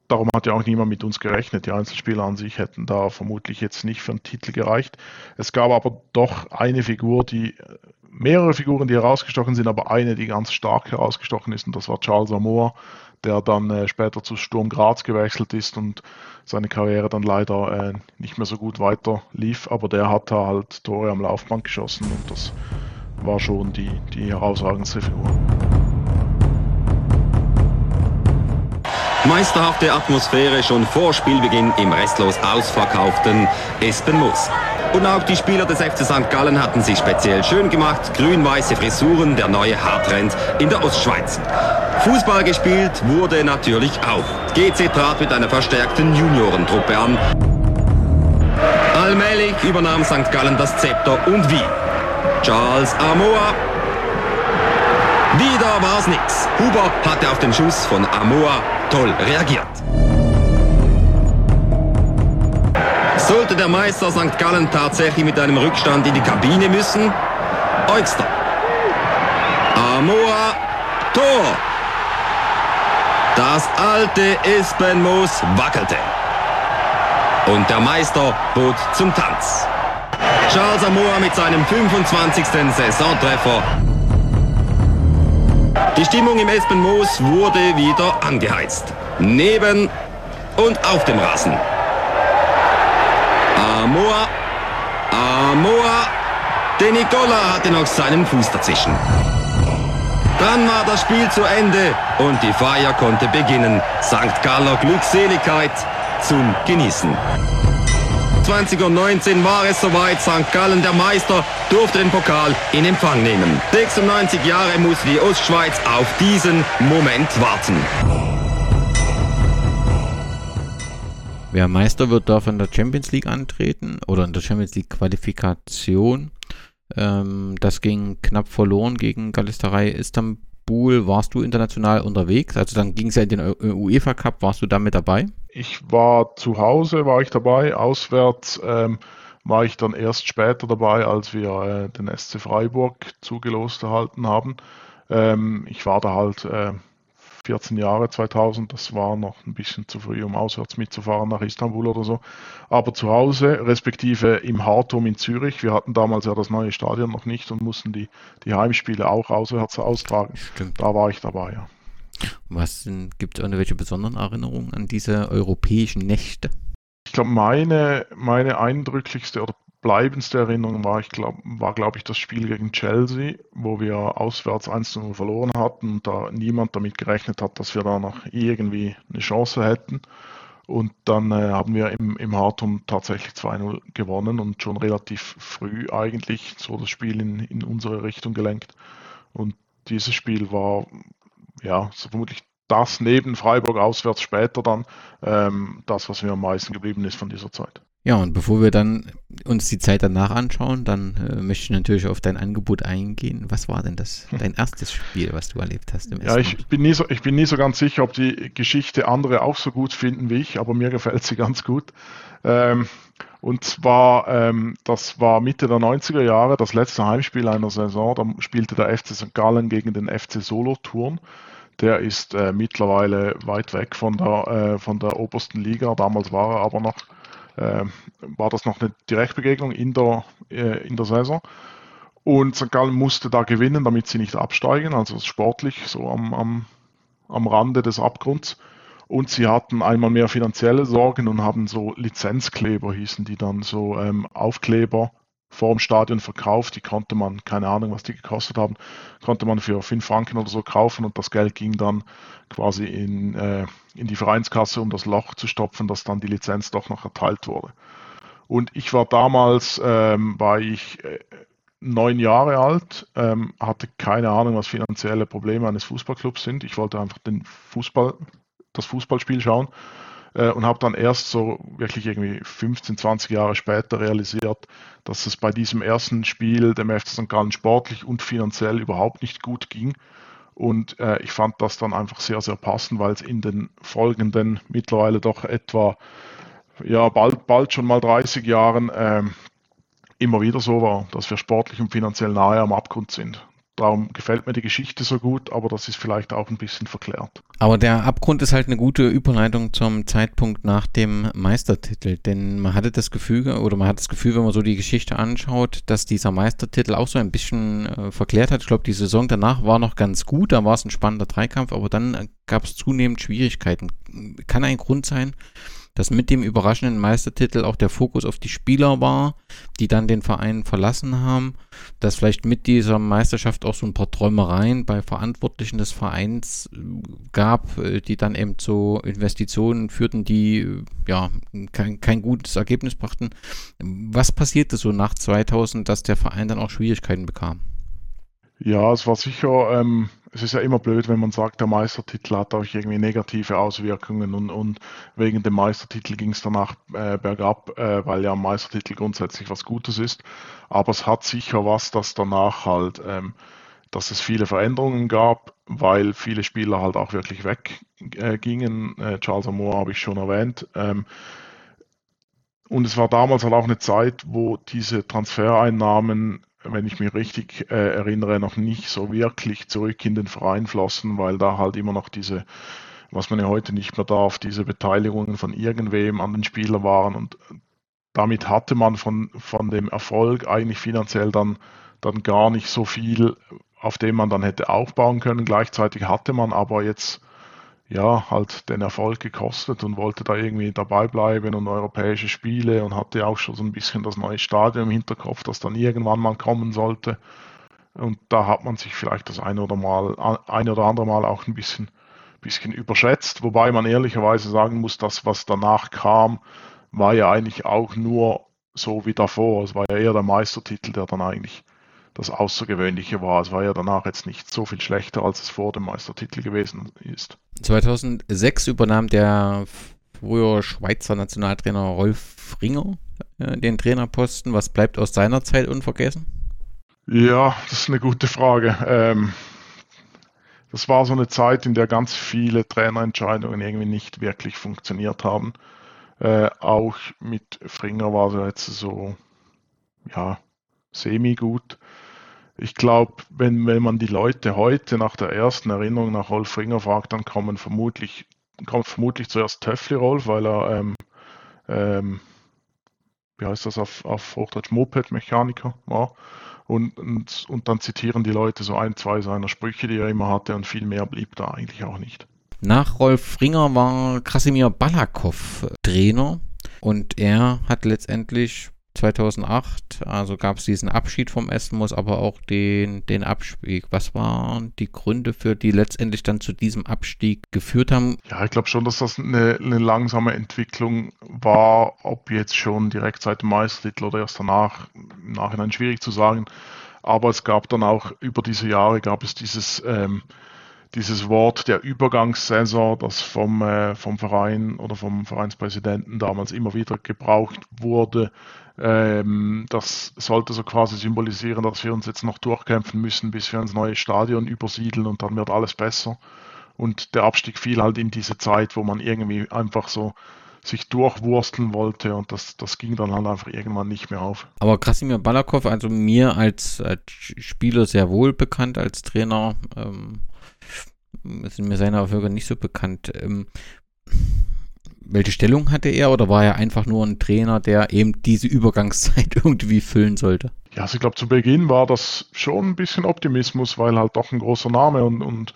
C: darum hat ja auch niemand mit uns gerechnet, die Einzelspieler an sich hätten da vermutlich jetzt nicht für einen Titel gereicht. Es gab aber doch eine Figur, die, mehrere Figuren, die herausgestochen sind, aber eine, die ganz stark herausgestochen ist und das war Charles Amour, der dann äh, später zu Sturm Graz gewechselt ist und seine Karriere dann leider äh, nicht mehr so gut weiter lief, aber der hat da halt Tore am Laufband geschossen und das war schon die, die herausragendste Figur.
L: Meisterhafte Atmosphäre schon vor Spielbeginn im restlos ausverkauften Espenmoos. Und auch die Spieler des FC St. Gallen hatten sich speziell schön gemacht. Grün-weiße Frisuren, der neue Haartrend in der Ostschweiz. Fußball gespielt wurde natürlich auch. GC trat mit einer verstärkten Juniorentruppe an. Allmählich übernahm St. Gallen das Zepter und wie. Charles Amoa. Wieder war's nix. Huber hatte auf den Schuss von Amoa toll reagiert. Sollte der Meister St. Gallen tatsächlich mit einem Rückstand in die Kabine müssen? Eugster. Amoa. Tor. Das alte Espenmoos wackelte. Und der Meister bot zum Tanz. Charles Amoa mit seinem 25. Saisontreffer. Die Stimmung im Espenmoos wurde wieder angeheizt. Neben und auf dem Rasen. Amoa, Amoa, der Nicola hatte noch seinen Fuß dazwischen. Dann war das Spiel zu Ende und die Feier konnte beginnen. St. Galler Glückseligkeit zum Genießen. 2019 war es soweit. St. Gallen, der Meister, durfte den Pokal in Empfang nehmen. 96 Jahre musste die Ostschweiz auf diesen Moment warten.
B: Wer Meister wird, darf in der Champions League antreten oder in der Champions League Qualifikation. Ähm, das ging knapp verloren gegen Galisterei Istanbul. Warst du international unterwegs? Also dann ging es ja in den UEFA Cup. Warst du da mit dabei?
C: Ich war zu Hause, war ich dabei. Auswärts ähm, war ich dann erst später dabei, als wir äh, den SC Freiburg zugelost erhalten haben. Ähm, ich war da halt äh, 14 Jahre, 2000, das war noch ein bisschen zu früh, um auswärts mitzufahren nach Istanbul oder so. Aber zu Hause, respektive im Hartum in Zürich, wir hatten damals ja das neue Stadion noch nicht und mussten die, die Heimspiele auch auswärts austragen. Stimmt. Da war ich dabei, ja.
B: Was gibt es irgendwelche besonderen Erinnerungen an diese europäischen Nächte?
C: Ich glaube, meine, meine eindrücklichste oder bleibendste Erinnerung war, ich glaub, war, glaube ich, das Spiel gegen Chelsea, wo wir auswärts 1 0 verloren hatten und da niemand damit gerechnet hat, dass wir da noch irgendwie eine Chance hätten. Und dann äh, haben wir im, im Hartum tatsächlich 2-0 gewonnen und schon relativ früh eigentlich so das Spiel in, in unsere Richtung gelenkt. Und dieses Spiel war ja, so vermutlich das neben Freiburg auswärts später dann, ähm, das, was mir am meisten geblieben ist von dieser Zeit.
B: Ja, und bevor wir dann uns die Zeit danach anschauen, dann äh, möchte ich natürlich auf dein Angebot eingehen. Was war denn das, dein erstes Spiel, was du erlebt hast
C: im Ja, ich bin, nie so, ich bin nie so ganz sicher, ob die Geschichte andere auch so gut finden wie ich, aber mir gefällt sie ganz gut. Ähm, und zwar, ähm, das war Mitte der 90er Jahre, das letzte Heimspiel einer Saison. Da spielte der FC St. Gallen gegen den FC Solothurn. Der ist äh, mittlerweile weit weg von der, äh, von der obersten Liga. Damals war er aber noch, äh, war das noch eine Direktbegegnung in der, äh, in der Saison. Und St. Gallen musste da gewinnen, damit sie nicht absteigen, also sportlich so am, am, am Rande des Abgrunds. Und sie hatten einmal mehr finanzielle Sorgen und haben so Lizenzkleber, hießen die dann, so ähm, Aufkleber vor dem Stadion verkauft. Die konnte man, keine Ahnung, was die gekostet haben, konnte man für 5 Franken oder so kaufen und das Geld ging dann quasi in, äh, in die Vereinskasse, um das Loch zu stopfen, dass dann die Lizenz doch noch erteilt wurde. Und ich war damals, ähm, war ich äh, neun Jahre alt, ähm, hatte keine Ahnung, was finanzielle Probleme eines Fußballclubs sind. Ich wollte einfach den Fußball, das Fußballspiel schauen äh, und habe dann erst so wirklich irgendwie 15, 20 Jahre später realisiert, dass es bei diesem ersten Spiel dem FC St. Gallen sportlich und finanziell überhaupt nicht gut ging. Und äh, ich fand das dann einfach sehr, sehr passend, weil es in den folgenden mittlerweile doch etwa, ja, bald, bald schon mal 30 Jahren äh, immer wieder so war, dass wir sportlich und finanziell nahe am Abgrund sind. Darum gefällt mir die Geschichte so gut, aber das ist vielleicht auch ein bisschen verklärt.
B: Aber der Abgrund ist halt eine gute Überleitung zum Zeitpunkt nach dem Meistertitel, denn man hatte das Gefühl, oder man hat das Gefühl, wenn man so die Geschichte anschaut, dass dieser Meistertitel auch so ein bisschen äh, verklärt hat. Ich glaube, die Saison danach war noch ganz gut, da war es ein spannender Dreikampf, aber dann gab es zunehmend Schwierigkeiten. Kann ein Grund sein, dass mit dem überraschenden Meistertitel auch der Fokus auf die Spieler war, die dann den Verein verlassen haben, dass vielleicht mit dieser Meisterschaft auch so ein paar Träumereien bei Verantwortlichen des Vereins äh, gab, äh, die dann eben zu Investitionen führten, die äh, ja kein, kein gutes Ergebnis brachten. Was passierte so nach 2000, dass der Verein dann auch Schwierigkeiten bekam?
C: Ja, es war sicher, ähm, es ist ja immer blöd, wenn man sagt, der Meistertitel hat auch irgendwie negative Auswirkungen und, und wegen dem Meistertitel ging es danach äh, bergab, äh, weil ja ein Meistertitel grundsätzlich was Gutes ist. Aber es hat sicher was, dass danach halt, ähm, dass es viele Veränderungen gab, weil viele Spieler halt auch wirklich weggingen. Äh, Charles Amour habe ich schon erwähnt. Ähm, und es war damals halt auch eine Zeit, wo diese Transfereinnahmen wenn ich mich richtig äh, erinnere, noch nicht so wirklich zurück in den Verein flossen, weil da halt immer noch diese, was man ja heute nicht mehr darf, diese Beteiligungen von irgendwem an den Spielern waren und damit hatte man von, von dem Erfolg eigentlich finanziell dann, dann gar nicht so viel, auf dem man dann hätte aufbauen können. Gleichzeitig hatte man aber jetzt ja, halt den Erfolg gekostet und wollte da irgendwie dabei bleiben und europäische Spiele und hatte auch schon so ein bisschen das neue Stadion im Hinterkopf, das dann irgendwann mal kommen sollte. Und da hat man sich vielleicht das eine oder, mal, eine oder andere Mal auch ein bisschen, bisschen überschätzt, wobei man ehrlicherweise sagen muss, das, was danach kam, war ja eigentlich auch nur so wie davor. Es war ja eher der Meistertitel, der dann eigentlich das Außergewöhnliche war. Es war ja danach jetzt nicht so viel schlechter, als es vor dem Meistertitel gewesen ist.
B: 2006 übernahm der frühere Schweizer Nationaltrainer Rolf Ringer äh, den Trainerposten. Was bleibt aus seiner Zeit unvergessen?
C: Ja, das ist eine gute Frage. Ähm, das war so eine Zeit, in der ganz viele Trainerentscheidungen irgendwie nicht wirklich funktioniert haben. Äh, auch mit Fringer war es jetzt so, ja, semi-gut ich glaube, wenn, wenn man die Leute heute nach der ersten Erinnerung nach Rolf Ringer fragt, dann kommen vermutlich, kommt vermutlich zuerst Töffli Rolf, weil er, ähm, ähm, wie heißt das auf, auf Hochdeutsch, Moped-Mechaniker war. Und, und, und dann zitieren die Leute so ein, zwei seiner Sprüche, die er immer hatte, und viel mehr blieb da eigentlich auch nicht.
B: Nach Rolf Ringer war Krasimir Balakow Trainer und er hat letztendlich 2008, also gab es diesen Abschied vom Esmus, aber auch den, den Abstieg. Was waren die Gründe für die letztendlich dann zu diesem Abstieg geführt haben?
C: Ja, ich glaube schon, dass das eine, eine, langsame Entwicklung war, ob jetzt schon direkt seit dem Meistertitel oder erst danach, im Nachhinein schwierig zu sagen. Aber es gab dann auch über diese Jahre gab es dieses ähm, dieses Wort der Übergangssaison, das vom, äh, vom Verein oder vom Vereinspräsidenten damals immer wieder gebraucht wurde, ähm, das sollte so quasi symbolisieren, dass wir uns jetzt noch durchkämpfen müssen, bis wir ins neue Stadion übersiedeln und dann wird alles besser. Und der Abstieg fiel halt in diese Zeit, wo man irgendwie einfach so sich durchwursteln wollte und das, das ging dann halt einfach irgendwann nicht mehr auf.
B: Aber Krasimir Balakow, also mir als, als Spieler sehr wohl bekannt, als Trainer, ähm, sind mir seine Erfolge nicht so bekannt. Ähm, welche Stellung hatte er oder war er einfach nur ein Trainer, der eben diese Übergangszeit irgendwie füllen sollte?
C: Ja, also ich glaube, zu Beginn war das schon ein bisschen Optimismus, weil halt doch ein großer Name und, und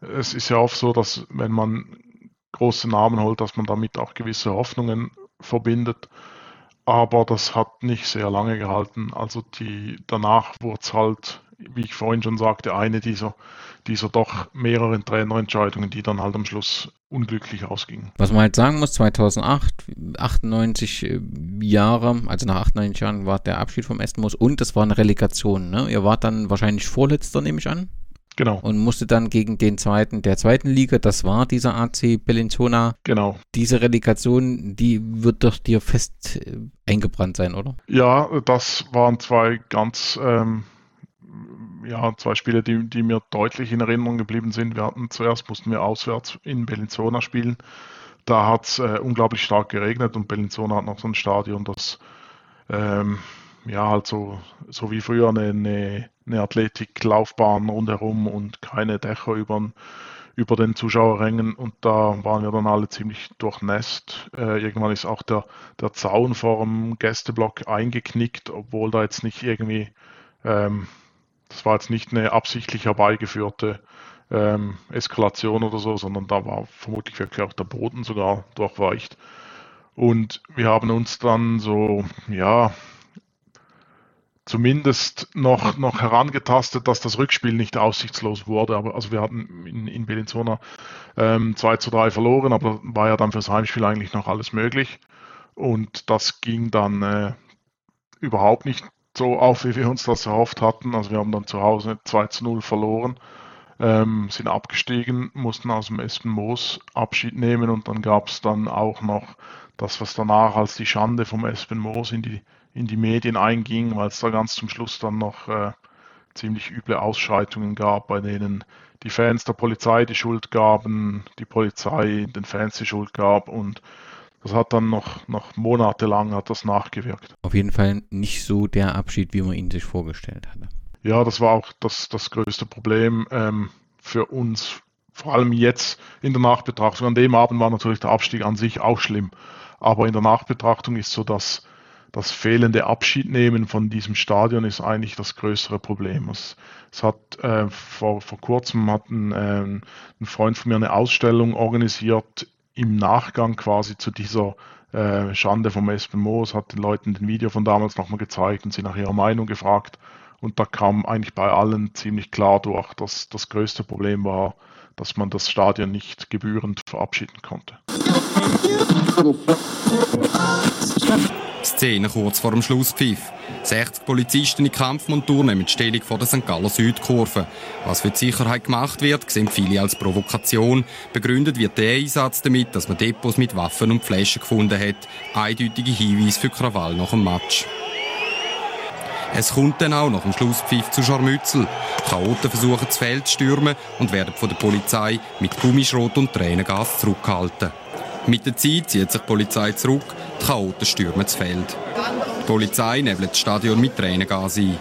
C: es ist ja oft so, dass wenn man große Namen holt, dass man damit auch gewisse Hoffnungen verbindet. Aber das hat nicht sehr lange gehalten. Also die, danach wurde es halt wie ich vorhin schon sagte, eine dieser, dieser doch mehreren Trainerentscheidungen, die dann halt am Schluss unglücklich ausgingen.
B: Was man halt sagen muss, 2008, 98 äh, Jahre, also nach 98 Jahren war der Abschied vom Estmus und es war eine Relegation. Ne? Ihr wart dann wahrscheinlich Vorletzter, nehme ich an.
C: Genau.
B: Und musste dann gegen den zweiten der zweiten Liga, das war dieser AC Bellinzona.
C: Genau.
B: Diese Relegation, die wird doch dir fest äh, eingebrannt sein, oder?
C: Ja, das waren zwei ganz ähm, ja, zwei Spiele, die, die mir deutlich in Erinnerung geblieben sind. Wir hatten zuerst mussten wir auswärts in Bellinzona spielen. Da hat es äh, unglaublich stark geregnet und Bellinzona hat noch so ein Stadion, das ähm, ja halt so, so wie früher eine, eine, eine Athletiklaufbahn rundherum und keine Dächer über, über den Zuschauerrängen und da waren wir dann alle ziemlich durchnässt. Äh, irgendwann ist auch der, der Zaun vor dem Gästeblock eingeknickt, obwohl da jetzt nicht irgendwie ähm, das war jetzt nicht eine absichtlich herbeigeführte ähm, Eskalation oder so, sondern da war vermutlich wirklich auch der Boden sogar durchweicht. Und wir haben uns dann so, ja, zumindest noch, noch herangetastet, dass das Rückspiel nicht aussichtslos wurde. Aber also wir hatten in, in Bellinzona ähm, 2 zu 3 verloren, aber war ja dann fürs Heimspiel eigentlich noch alles möglich. Und das ging dann äh, überhaupt nicht so auf, wie wir uns das erhofft hatten. Also wir haben dann zu Hause 2 zu 0 verloren, ähm, sind abgestiegen, mussten aus dem Espen Moos Abschied nehmen und dann gab es dann auch noch das, was danach als die Schande vom Espen Moos in die, in die Medien einging, weil es da ganz zum Schluss dann noch äh, ziemlich üble Ausschreitungen gab, bei denen die Fans der Polizei die Schuld gaben, die Polizei den Fans die Schuld gab und das hat dann noch, noch monatelang hat das nachgewirkt.
B: Auf jeden Fall nicht so der Abschied, wie man ihn sich vorgestellt hatte.
C: Ja, das war auch das, das größte Problem ähm, für uns, vor allem jetzt in der Nachbetrachtung. An dem Abend war natürlich der Abstieg an sich auch schlimm, aber in der Nachbetrachtung ist so, dass das fehlende Abschiednehmen von diesem Stadion ist eigentlich das größere Problem. Es, es hat äh, vor, vor kurzem hat ein, äh, ein Freund von mir eine Ausstellung organisiert im Nachgang quasi zu dieser äh, Schande vom Espen Moos, hat den Leuten den Video von damals nochmal gezeigt und sie nach ihrer Meinung gefragt. Und da kam eigentlich bei allen ziemlich klar durch, dass das größte Problem war, dass man das Stadion nicht gebührend verabschieden konnte.
M: Szene kurz vor dem Schlusspfiff. 60 Polizisten in Kampfmontur nehmen die Stellung vor der St. Galler Südkurve. Was für die Sicherheit gemacht wird, sehen viele als Provokation. Begründet wird der Einsatz damit, dass man Depots mit Waffen und Flaschen gefunden hat. Eindeutige Hinweise für Krawall nach dem Match. Es kommt dann auch nach dem Schlusspfiff zu Scharmützel. Chaoten versuchen das Feld zu stürmen und werden von der Polizei mit Gummischrot und Tränengas zurückgehalten. Mit der Zeit zieht sich die Polizei zurück, die Chaoten stürmen das Feld. Die Polizei nebelt das Stadion mit Tränengas ein.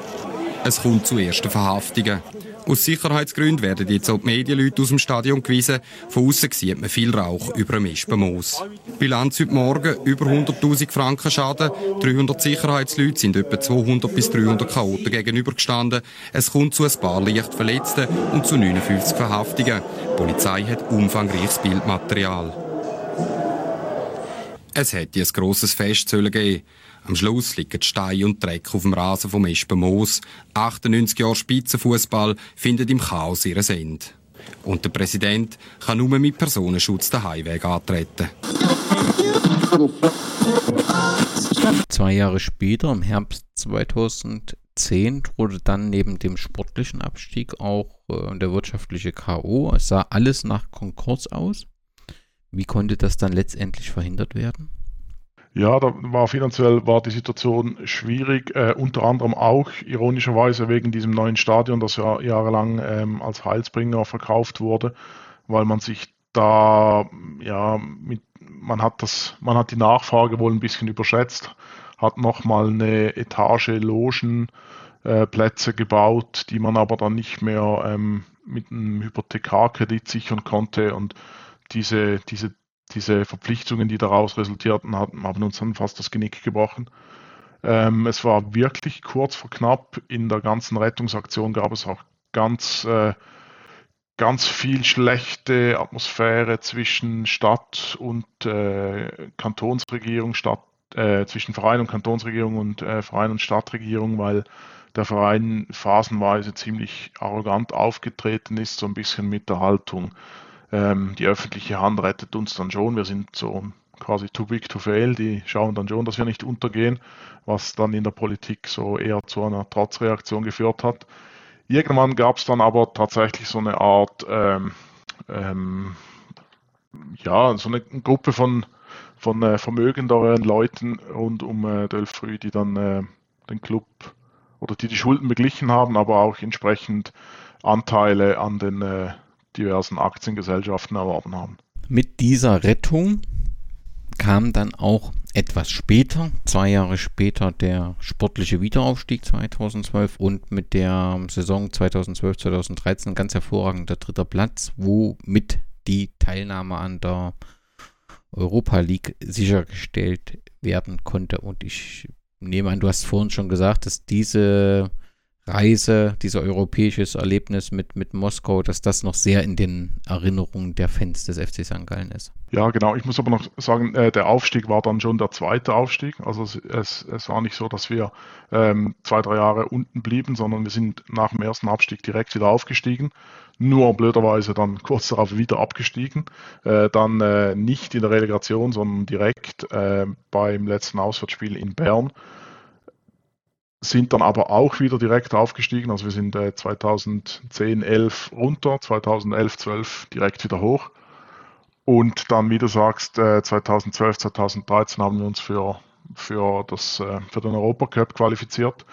M: Es kommt zu ersten Verhaftungen. Aus Sicherheitsgründen werden jetzt auch die Medienleute aus dem Stadion gewiesen. Von außen sieht man viel Rauch über dem Espenmoos. Bilanz heute Morgen über 100.000 Franken Schaden. 300 Sicherheitsleute sind etwa 200 bis 300 Chaoten gegenübergestanden. Es kommt zu ein paar leicht Verletzten und zu 59 Verhaftungen. Die Polizei hat umfangreiches Bildmaterial. Es hätte ein grosses Fest geben am Schluss liegen Stein und Dreck auf dem Rasen vom Espenmoos. 98 Jahre Spitzenfußball findet im Chaos ihres Ende. Und der Präsident kann nur mit Personenschutz den Heimweg antreten.
B: Zwei Jahre später, im Herbst 2010, drohte dann neben dem sportlichen Abstieg auch äh, der wirtschaftliche K.O. Es sah alles nach Konkurs aus. Wie konnte das dann letztendlich verhindert werden?
C: Ja, da war finanziell war die Situation schwierig, äh, unter anderem auch ironischerweise wegen diesem neuen Stadion, das ja jahrelang ähm, als Heilsbringer verkauft wurde, weil man sich da ja mit man hat das man hat die Nachfrage wohl ein bisschen überschätzt, hat nochmal eine Etage Logenplätze äh, gebaut, die man aber dann nicht mehr ähm, mit einem Hypothekarkredit sichern konnte und diese diese diese Verpflichtungen, die daraus resultierten, haben, haben uns dann fast das Genick gebrochen. Ähm, es war wirklich kurz vor knapp. In der ganzen Rettungsaktion gab es auch ganz, äh, ganz viel schlechte Atmosphäre zwischen Stadt und äh, Kantonsregierung, Stadt, äh, zwischen Verein und Kantonsregierung und äh, Verein und Stadtregierung, weil der Verein phasenweise ziemlich arrogant aufgetreten ist, so ein bisschen mit der Haltung, ähm, die öffentliche Hand rettet uns dann schon. Wir sind so quasi too big to fail. Die schauen dann schon, dass wir nicht untergehen, was dann in der Politik so eher zu einer Trotzreaktion geführt hat. Irgendwann gab es dann aber tatsächlich so eine Art, ähm, ähm, ja, so eine Gruppe von, von äh, vermögenderen Leuten rund um äh, Delfrü, die dann äh, den Club oder die die Schulden beglichen haben, aber auch entsprechend Anteile an den äh, diversen Aktiengesellschaften erworben haben.
B: Mit dieser Rettung kam dann auch etwas später, zwei Jahre später, der sportliche Wiederaufstieg 2012 und mit der Saison 2012-2013 ganz hervorragender dritter Platz, womit die Teilnahme an der Europa League sichergestellt werden konnte. Und ich nehme an, du hast vorhin schon gesagt, dass diese Reise, dieser europäisches Erlebnis mit, mit Moskau, dass das noch sehr in den Erinnerungen der Fans des FC St. Gallen ist.
C: Ja, genau. Ich muss aber noch sagen, äh, der Aufstieg war dann schon der zweite Aufstieg. Also es, es, es war nicht so, dass wir ähm, zwei, drei Jahre unten blieben, sondern wir sind nach dem ersten Abstieg direkt wieder aufgestiegen. Nur blöderweise dann kurz darauf wieder abgestiegen. Äh, dann äh, nicht in der Relegation, sondern direkt äh, beim letzten Auswärtsspiel in Bern sind dann aber auch wieder direkt aufgestiegen. Also wir sind äh, 2010, 11 runter, 2011, 12 direkt wieder hoch. Und dann, wie du sagst, äh, 2012, 2013 haben wir uns für, für, das, äh, für den Europacup qualifiziert.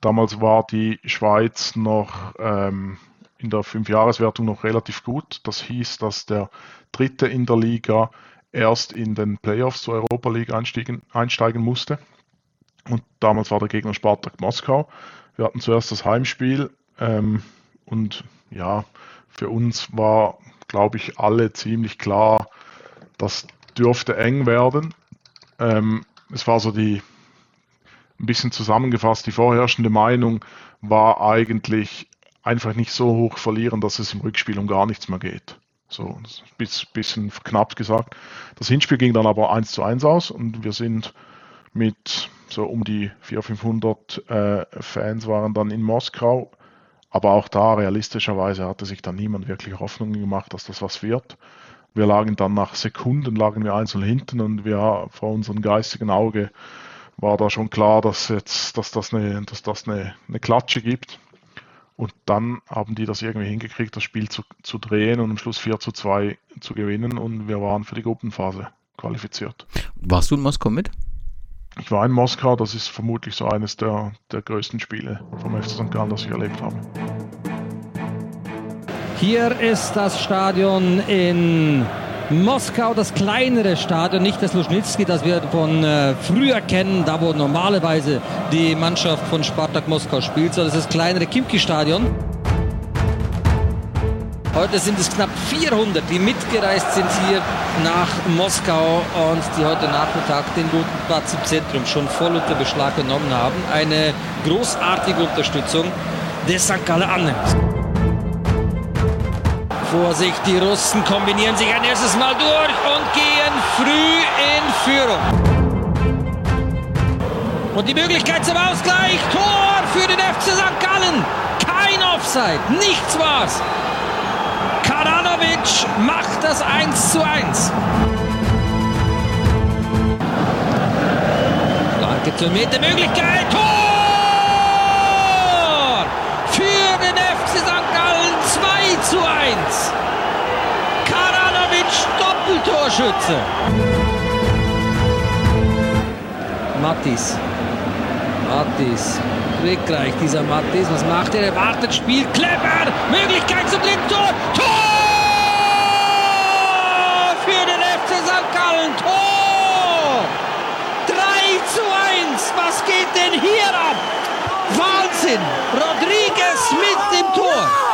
C: Damals war die Schweiz noch ähm, in der Fünfjahreswertung noch relativ gut. Das hieß, dass der Dritte in der Liga erst in den Playoffs zur Europa League einsteigen, einsteigen musste. Und damals war der Gegner Spartak Moskau. Wir hatten zuerst das Heimspiel ähm, und ja, für uns war, glaube ich, alle ziemlich klar, das dürfte eng werden. Ähm, es war so die, ein bisschen zusammengefasst, die vorherrschende Meinung war eigentlich einfach nicht so hoch verlieren, dass es im Rückspiel um gar nichts mehr geht. So, ein bisschen knapp gesagt. Das Hinspiel ging dann aber 1 zu 1 aus und wir sind mit so um die 400, 500 äh, Fans waren dann in Moskau. Aber auch da realistischerweise hatte sich dann niemand wirklich Hoffnung gemacht, dass das was wird. Wir lagen dann nach Sekunden, lagen wir einzeln hinten und wir vor unserem geistigen Auge war da schon klar, dass jetzt, dass das eine, dass das eine, eine Klatsche gibt. Und dann haben die das irgendwie hingekriegt, das Spiel zu, zu drehen und am Schluss 4 zu 2 zu gewinnen und wir waren für die Gruppenphase qualifiziert.
B: Warst du in Moskau mit?
C: Ich war in Moskau, das ist vermutlich so eines der, der größten Spiele vom FC St. Gallen, das ich erlebt habe.
N: Hier ist das Stadion in Moskau, das kleinere Stadion, nicht das Luschnitski, das wir von äh, früher kennen, da wo normalerweise die Mannschaft von Spartak Moskau spielt, sondern das ist das kleinere Kimki-Stadion. Heute sind es knapp 400, die mitgereist sind hier nach Moskau und die heute Nachmittag den guten Platz im Zentrum schon voll unter Beschlag genommen haben. Eine großartige Unterstützung des St. Galler annimmt. Vorsicht, die Russen kombinieren sich ein erstes Mal durch und gehen früh in Führung. Und die Möglichkeit zum Ausgleich. Tor für den FC St. Gallen. Kein Offside, nichts war's. Karanovic macht das 1 zu 1. Flanke zur Mitte, Möglichkeit. Tor! zu 1. Karanovic Doppeltorschütze. Mattis. Mattis. Trickreich dieser Mattis. Was macht er? Er wartet, spielt clever. Möglichkeit zum dritten Tor. Tor! Für den FC St. Gallen. Tor! 3 zu 1. Geht denn hier ab? Wahnsinn. Rodriguez mit dem Tor.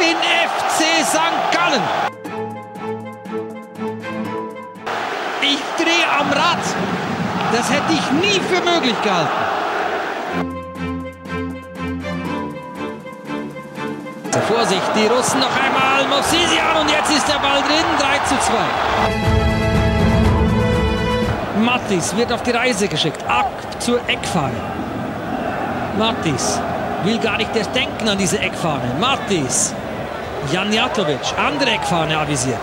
N: den FC St. Gallen. Ich drehe am Rad. Das hätte ich nie für möglich gehalten. Vorsicht, die Russen noch einmal. Mosisian und jetzt ist der Ball drin. 3 zu 2. Mattis wird auf die Reise geschickt. Ab zur Eckfahne. Mattis will gar nicht erst denken an diese Eckfahne. Mattis Janjatovic, andere Eckfahne avisiert.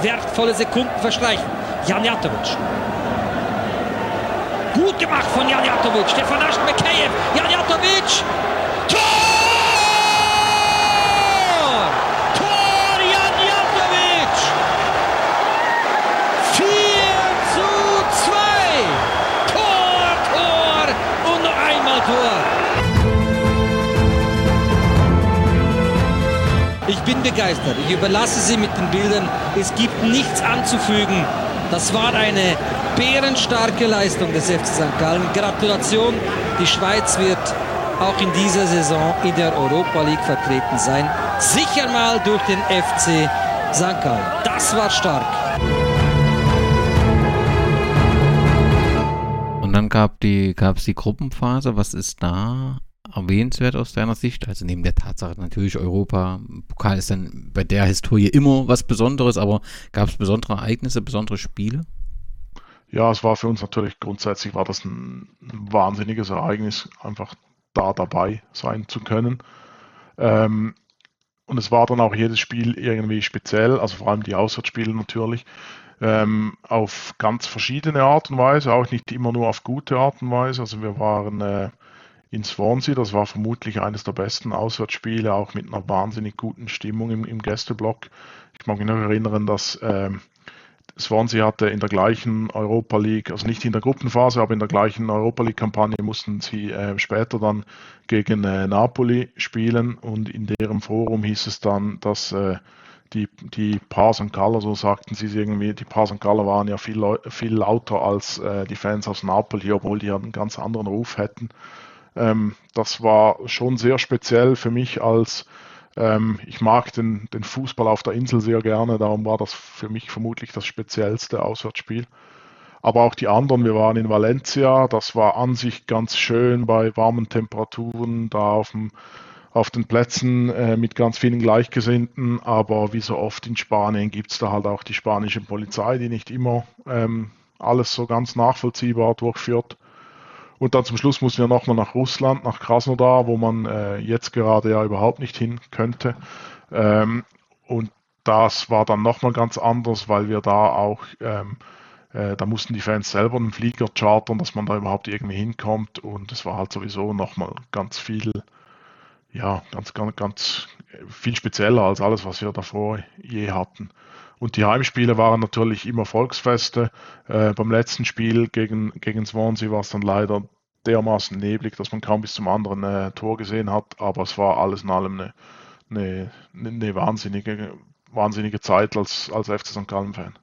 N: Wertvolle Sekunden verstreichen. Janjatovic. Gut gemacht von Janjatovic. Der vernascht Mekejew. Janjatovic. Tor! Tor Tor. Ich bin begeistert. Ich überlasse Sie mit den Bildern. Es gibt nichts anzufügen. Das war eine bärenstarke Leistung des FC St. Gallen. Gratulation. Die Schweiz wird auch in dieser Saison in der Europa League vertreten sein. Sicher mal durch den FC St. Gallen. Das war stark.
B: Gab die, es die Gruppenphase. Was ist da erwähnenswert aus deiner Sicht? Also neben der Tatsache natürlich Europa, Pokal ist dann bei der Historie immer was Besonderes, aber gab es besondere Ereignisse, besondere Spiele?
C: Ja, es war für uns natürlich grundsätzlich war das ein, wahnsinniges Ereignis, einfach da dabei sein zu können. Ähm, und es war dann auch jedes Spiel irgendwie speziell, also vor allem die Auswärtsspiele natürlich. Ähm, auf ganz verschiedene Art und Weise, auch nicht immer nur auf gute Art und Weise. Also wir waren äh, in Swansea, das war vermutlich eines der besten Auswärtsspiele, auch mit einer wahnsinnig guten Stimmung im, im Gästeblock. Ich mag mich noch erinnern, dass äh, Swansea hatte in der gleichen Europa League, also nicht in der Gruppenphase, aber in der gleichen Europa League-Kampagne mussten sie äh, später dann gegen äh, Napoli spielen und in deren Forum hieß es dann, dass äh, die, die Paar St. Galler, so sagten sie irgendwie, die Paar St. Galler waren ja viel, viel lauter als äh, die Fans aus Napoli, obwohl die einen ganz anderen Ruf hätten. Ähm, das war schon sehr speziell für mich als ähm, ich mag den, den Fußball auf der Insel sehr gerne, darum war das für mich vermutlich das speziellste Auswärtsspiel. Aber auch die anderen, wir waren in Valencia, das war an sich ganz schön bei warmen Temperaturen, da auf, dem, auf den Plätzen äh, mit ganz vielen Gleichgesinnten. Aber wie so oft in Spanien gibt es da halt auch die spanische Polizei, die nicht immer ähm, alles so ganz nachvollziehbar durchführt. Und dann zum Schluss mussten wir nochmal nach Russland, nach Krasnodar, wo man äh, jetzt gerade ja überhaupt nicht hin könnte. Ähm, und das war dann nochmal ganz anders, weil wir da auch, ähm, äh, da mussten die Fans selber einen Flieger chartern, dass man da überhaupt irgendwie hinkommt. Und es war halt sowieso nochmal ganz viel, ja, ganz, ganz, ganz viel spezieller als alles, was wir davor je hatten. Und die Heimspiele waren natürlich immer Volksfeste. Äh, beim letzten Spiel gegen, gegen Swansea war es dann leider dermaßen neblig, dass man kaum bis zum anderen äh, Tor gesehen hat. Aber es war alles in allem eine, eine, eine wahnsinnige, wahnsinnige Zeit als, als FC St. Gallen-Fan.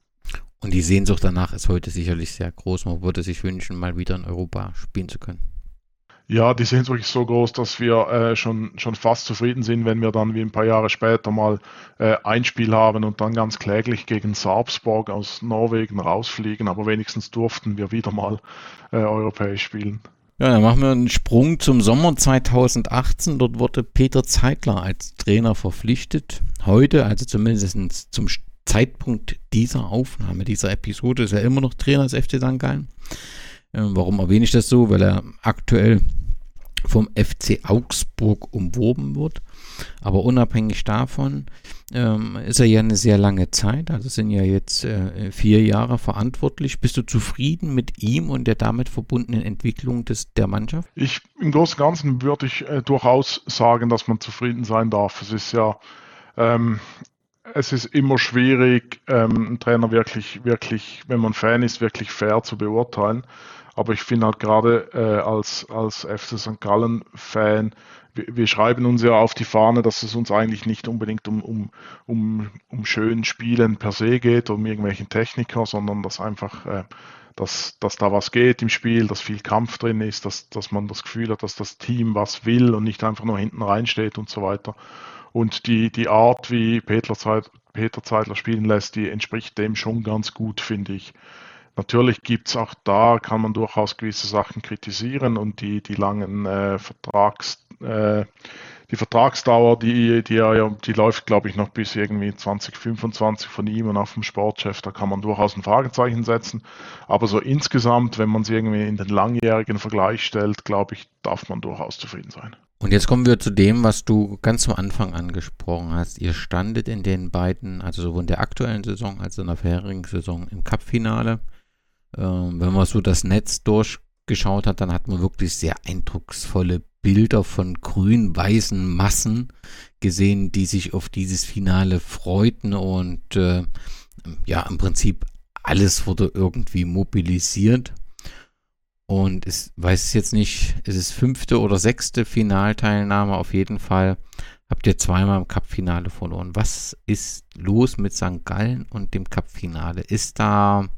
B: Und die Sehnsucht danach ist heute sicherlich sehr groß. Man würde sich wünschen, mal wieder in Europa spielen zu können.
C: Ja, die sind wirklich so groß, dass wir äh, schon, schon fast zufrieden sind, wenn wir dann wie ein paar Jahre später mal äh, ein Spiel haben und dann ganz kläglich gegen Sarpsborg aus Norwegen rausfliegen. Aber wenigstens durften wir wieder mal äh, europäisch spielen.
B: Ja, dann machen wir einen Sprung zum Sommer 2018. Dort wurde Peter Zeitler als Trainer verpflichtet. Heute, also zumindest zum Zeitpunkt dieser Aufnahme, dieser Episode, ist er immer noch Trainer des FC St. Gallen. Ähm, warum erwähne ich das so? Weil er aktuell vom FC Augsburg umworben wird. Aber unabhängig davon ähm, ist er ja eine sehr lange Zeit, also sind ja jetzt äh, vier Jahre verantwortlich. Bist du zufrieden mit ihm und der damit verbundenen Entwicklung des, der Mannschaft?
C: Ich im Großen und Ganzen würde ich äh, durchaus sagen, dass man zufrieden sein darf. Es ist ja ähm, es ist immer schwierig, ähm, einen Trainer wirklich, wirklich, wenn man Fan ist, wirklich fair zu beurteilen. Aber ich finde halt gerade äh, als, als FC St. Gallen-Fan, wir, wir, schreiben uns ja auf die Fahne, dass es uns eigentlich nicht unbedingt um, um, um, um schön Spielen per se geht, um irgendwelchen Techniker, sondern dass einfach, äh, dass, dass da was geht im Spiel, dass viel Kampf drin ist, dass, dass man das Gefühl hat, dass das Team was will und nicht einfach nur hinten reinsteht und so weiter. Und die, die Art, wie Peter, Zeitler spielen lässt, die entspricht dem schon ganz gut, finde ich. Natürlich gibt es auch da, kann man durchaus gewisse Sachen kritisieren und die, die langen äh, Vertrags, äh, die Vertragsdauer, die, die, ja, die läuft, glaube ich, noch bis irgendwie 2025 von ihm und auch vom Sportchef. Da kann man durchaus ein Fragezeichen setzen. Aber so insgesamt, wenn man sie irgendwie in den langjährigen Vergleich stellt, glaube ich, darf man durchaus zufrieden sein.
B: Und jetzt kommen wir zu dem, was du ganz am Anfang angesprochen hast. Ihr standet in den beiden, also sowohl in der aktuellen Saison als auch in der vorherigen Saison im Cup-Finale. Ähm, wenn man so das Netz durchgeschaut hat, dann hat man wirklich sehr eindrucksvolle Bilder von grün-weißen Massen gesehen, die sich auf dieses Finale freuten und äh, ja, im Prinzip alles wurde irgendwie mobilisiert. Und ich weiß es jetzt nicht, ist es fünfte oder sechste Finalteilnahme auf jeden Fall. Habt ihr zweimal im Cup-Finale verloren. Was ist los mit St. Gallen und dem Cup-Finale? Ist da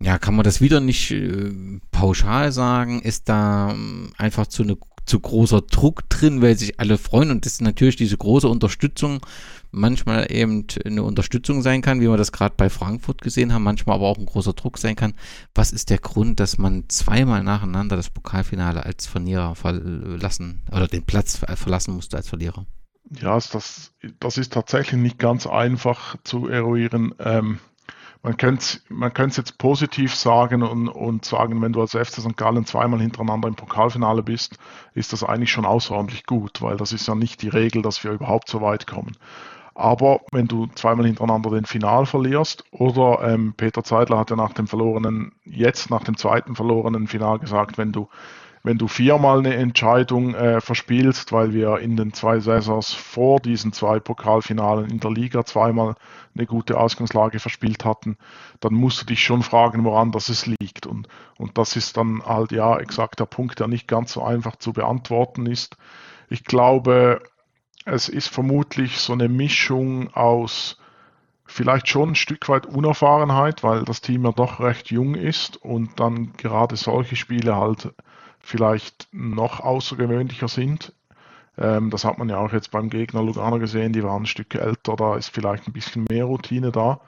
B: ja, kann man das wieder nicht äh, pauschal sagen, ist da äh, einfach zu, ne, zu großer Druck drin, weil sich alle freuen und das natürlich diese große Unterstützung manchmal eben eine Unterstützung sein kann, wie wir das gerade bei Frankfurt gesehen haben, manchmal aber auch ein großer Druck sein kann. Was ist der Grund, dass man zweimal nacheinander das Pokalfinale als Verlierer verlassen oder den Platz verlassen musste als Verlierer?
C: Ja, das, das ist tatsächlich nicht ganz einfach zu eruieren. Ähm, man könnte man es jetzt positiv sagen und, und sagen, wenn du als FC St. Gallen zweimal hintereinander im Pokalfinale bist, ist das eigentlich schon außerordentlich gut, weil das ist ja nicht die Regel, dass wir überhaupt so weit kommen. Aber wenn du zweimal hintereinander den Final verlierst, oder ähm, Peter Zeidler hat ja nach dem verlorenen, jetzt nach dem zweiten verlorenen Final gesagt, wenn du, wenn du viermal eine Entscheidung äh, verspielst, weil wir in den zwei Saisons vor diesen zwei Pokalfinalen in der Liga zweimal eine gute Ausgangslage verspielt hatten, dann musst du dich schon fragen, woran das es liegt. Und, und das ist dann halt ja exakt der Punkt, der nicht ganz so einfach zu beantworten ist. Ich glaube, es ist vermutlich so eine Mischung aus vielleicht schon ein Stück weit Unerfahrenheit, weil das Team ja doch recht jung ist und dann gerade solche Spiele halt vielleicht noch außergewöhnlicher sind. Ähm, das hat man ja auch jetzt beim Gegner Lugano gesehen, die waren ein Stück älter, da ist vielleicht ein bisschen mehr Routine da.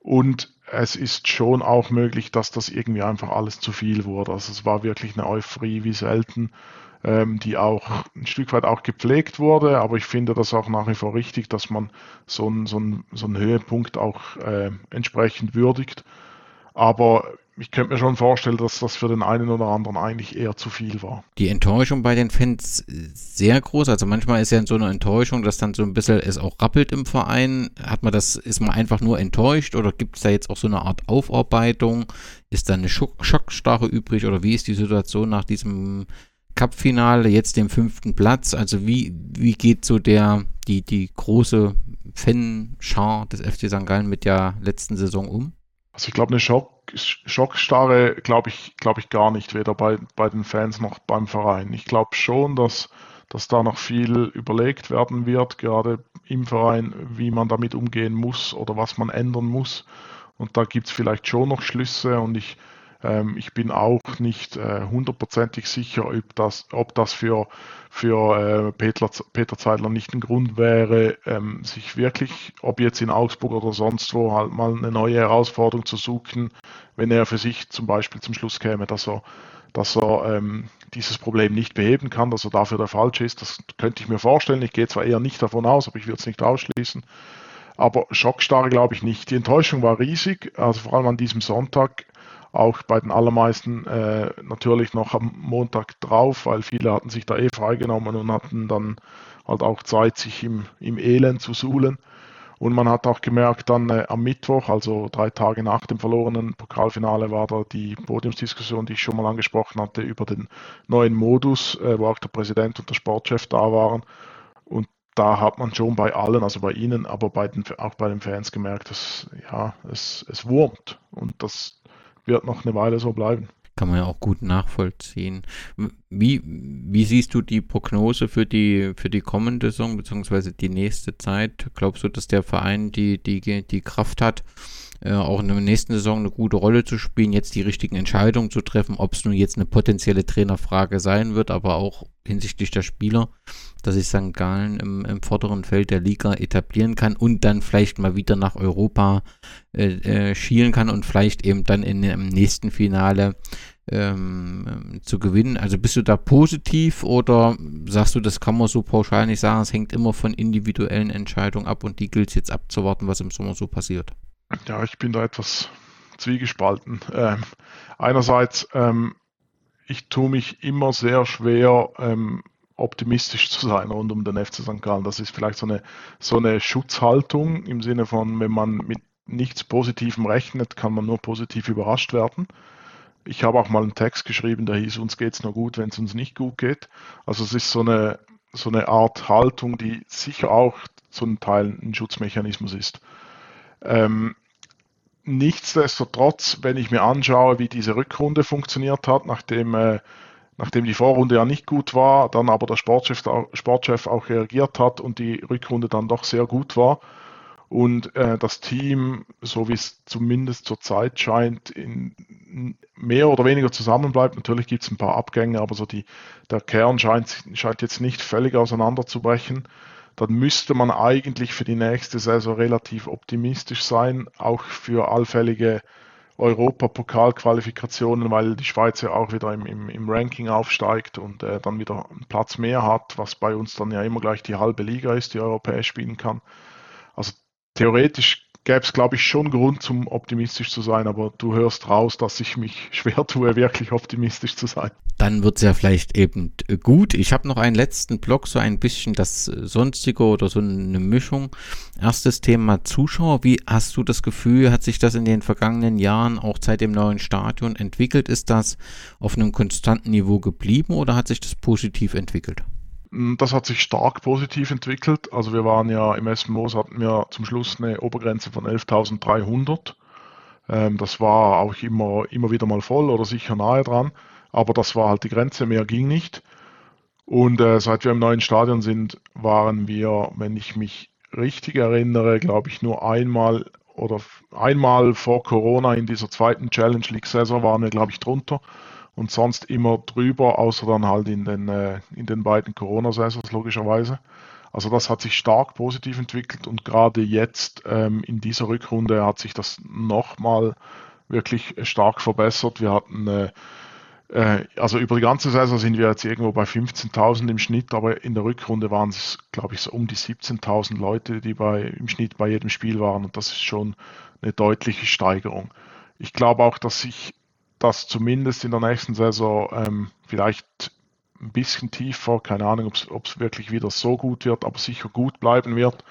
C: Und es ist schon auch möglich, dass das irgendwie einfach alles zu viel wurde. Also es war wirklich eine Euphorie wie selten ähm, die auch ein Stück weit auch gepflegt wurde. Aber ich finde das auch nach wie vor richtig, dass man so einen, so so einen Höhepunkt auch äh, entsprechend würdigt. Aber ich könnte mir schon vorstellen, dass das für den einen oder anderen eigentlich eher zu viel war.
B: Die Enttäuschung bei den Fans sehr groß. Also manchmal ist ja so eine Enttäuschung, dass dann so ein bisschen es auch rappelt im Verein. Hat man das, ist man einfach nur enttäuscht oder gibt es da jetzt auch so eine Art Aufarbeitung? Ist da eine Schockstarre übrig oder wie ist die Situation nach diesem Cup-Finale, jetzt dem fünften Platz. Also wie, wie geht so der, die, die große Fanschar des FC St. Gallen mit der letzten Saison um?
C: Also ich glaube, eine Schock, Schockstarre glaube ich, glaube ich gar nicht, weder bei, bei den Fans noch beim Verein. Ich glaube schon, dass, dass da noch viel überlegt werden wird, gerade im Verein, wie man damit umgehen muss oder was man ändern muss. Und da gibt es vielleicht schon noch Schlüsse und ich, ähm, ich bin auch nicht äh, hundertprozentig äh, sicher, ob das, ob das für, für äh, Peter, Peter Zeidler nicht ein Grund wäre, ähm, sich wirklich, ob jetzt in Augsburg oder sonst wo, halt mal eine neue Herausforderung zu suchen, wenn er für sich zum Beispiel zum Schluss käme, dass er, dass er ähm, dieses Problem nicht beheben kann, dass er dafür der Falsche ist. Das könnte ich mir vorstellen. Ich gehe zwar eher nicht davon aus, aber ich würde es nicht ausschließen. Aber Schockstarre glaube ich nicht. Die Enttäuschung war riesig, also vor allem an diesem Sonntag auch bei den allermeisten äh, natürlich noch am Montag drauf, weil viele hatten sich da eh freigenommen und hatten dann halt auch Zeit, sich im, im Elend zu suhlen. Und man hat auch gemerkt, dann äh, am Mittwoch, also drei Tage nach dem verlorenen Pokalfinale, war da die Podiumsdiskussion, die ich schon mal angesprochen hatte, über den neuen Modus, äh, wo auch der Präsident und der Sportchef da waren. Und da hat man schon bei allen, also bei Ihnen, aber bei den, auch bei den Fans gemerkt, dass ja, es, es wurmt. Und das, wird noch eine Weile so bleiben.
B: Kann man ja auch gut nachvollziehen. Wie, wie siehst du die Prognose für die, für die kommende Saison beziehungsweise die nächste Zeit? Glaubst du, dass der Verein die, die, die Kraft hat, äh, auch in der nächsten Saison eine gute Rolle zu spielen, jetzt die richtigen Entscheidungen zu treffen, ob es nun jetzt eine potenzielle Trainerfrage sein wird, aber auch hinsichtlich der Spieler, dass sich St. Gallen im, im, vorderen Feld der Liga etablieren kann und dann vielleicht mal wieder nach Europa äh, äh, schielen kann und vielleicht eben dann in, im nächsten Finale ähm, zu gewinnen. Also bist du da positiv oder sagst du, das kann man so pauschal nicht sagen, es hängt immer von individuellen Entscheidungen ab und die gilt es jetzt abzuwarten, was im Sommer so passiert?
C: Ja, ich bin da etwas zwiegespalten. Ähm, einerseits, ähm, ich tue mich immer sehr schwer, ähm, optimistisch zu sein rund um den FC St. Gallen. Das ist vielleicht so eine, so eine Schutzhaltung im Sinne von, wenn man mit nichts Positivem rechnet, kann man nur positiv überrascht werden. Ich habe auch mal einen Text geschrieben, der hieß, uns geht es nur gut, wenn es uns nicht gut geht. Also es ist so eine, so eine Art Haltung, die sicher auch zu einem Teil ein Schutzmechanismus ist. Ähm, nichtsdestotrotz, wenn ich mir anschaue, wie diese Rückrunde funktioniert hat, nachdem, äh, nachdem die Vorrunde ja nicht gut war, dann aber der Sportchef, Sportchef auch reagiert hat und die Rückrunde dann doch sehr gut war und äh, das Team, so wie es zumindest zurzeit scheint, in mehr oder weniger zusammenbleibt. Natürlich gibt es ein paar Abgänge, aber so die, der Kern scheint, scheint jetzt nicht völlig auseinanderzubrechen dann müsste man eigentlich für die nächste Saison relativ optimistisch sein, auch für allfällige Europapokalqualifikationen, weil die Schweiz ja auch wieder im, im, im Ranking aufsteigt und äh, dann wieder einen Platz mehr hat, was bei uns dann ja immer gleich die halbe Liga ist, die europäisch spielen kann. Also theoretisch gäbe es, glaube ich, schon Grund zum optimistisch zu sein, aber du hörst raus, dass ich mich schwer tue, wirklich optimistisch zu sein.
B: Dann wird es ja vielleicht eben gut. Ich habe noch einen letzten Block, so ein bisschen das Sonstige oder so eine Mischung. Erstes Thema Zuschauer. Wie hast du das Gefühl, hat sich das in den vergangenen Jahren auch seit dem neuen Stadion entwickelt? Ist das auf einem konstanten Niveau geblieben oder hat sich das positiv entwickelt?
C: Mm, das hat sich stark positiv entwickelt. Also wir waren ja im Moos hatten wir zum Schluss eine Obergrenze von 11.300. Ähm, das war auch immer, immer wieder mal voll oder sicher nahe dran. Aber das war halt die Grenze, mehr ging nicht. Und äh, seit wir im neuen Stadion sind, waren wir, wenn ich mich richtig erinnere, glaube ich, nur einmal oder einmal vor Corona in dieser zweiten Challenge League Saison waren wir, glaube ich, drunter und sonst immer drüber, außer dann halt in den, äh, in den beiden Corona-Saisons logischerweise. Also das hat sich stark positiv entwickelt und gerade jetzt ähm, in dieser Rückrunde hat sich das nochmal wirklich stark verbessert. Wir hatten, äh, äh, also über die ganze Saison sind wir jetzt irgendwo bei 15.000 im Schnitt, aber in der Rückrunde waren es, glaube ich, so um die 17.000 Leute, die bei, im Schnitt bei jedem Spiel waren und das ist schon eine deutliche Steigerung. Ich glaube auch, dass sich dass zumindest in der nächsten Saison ähm, vielleicht ein bisschen tiefer, keine Ahnung, ob es wirklich wieder so gut wird, aber sicher gut bleiben wird.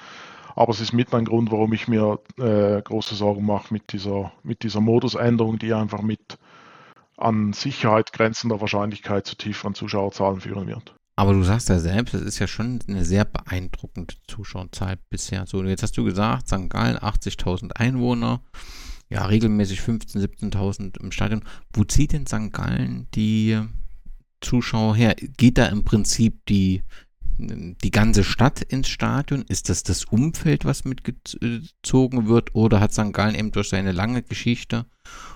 C: Aber es ist mit ein Grund, warum ich mir äh, große Sorgen mache mit dieser, mit dieser Modusänderung, die einfach mit an Sicherheit grenzender Wahrscheinlichkeit zu tieferen Zuschauerzahlen führen wird.
B: Aber du sagst ja selbst, es ist ja schon eine sehr beeindruckende Zuschauerzahl bisher. So, jetzt hast du gesagt, St. Gallen 80.000 Einwohner ja, regelmäßig 15.000, 17.000 im Stadion. Wo zieht denn St. Gallen die Zuschauer her? Geht da im Prinzip die, die ganze Stadt ins Stadion? Ist das das Umfeld, was mitgezogen wird? Oder hat St. Gallen eben durch seine lange Geschichte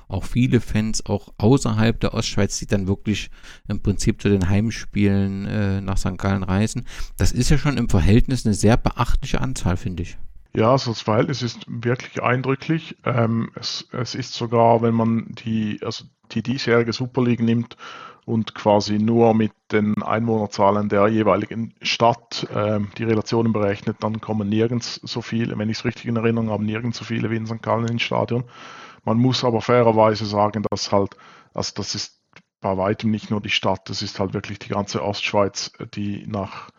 B: auch viele Fans, auch außerhalb der Ostschweiz, die dann wirklich im Prinzip zu den Heimspielen äh, nach St. Gallen reisen? Das ist ja schon im Verhältnis eine sehr beachtliche Anzahl, finde ich.
C: Ja, also das Verhältnis ist wirklich eindrücklich. Ähm, es, es, ist sogar, wenn man die, also die diesjährige Super League nimmt und quasi nur mit den Einwohnerzahlen der jeweiligen Stadt ähm, die Relationen berechnet, dann kommen nirgends so viele, wenn ich es richtig in Erinnerung habe, nirgends so viele wie in St. Gallen ins Stadion. Man muss aber fairerweise sagen, dass halt, also das ist bei weitem nicht nur die Stadt, das ist halt wirklich die ganze Ostschweiz, die nach,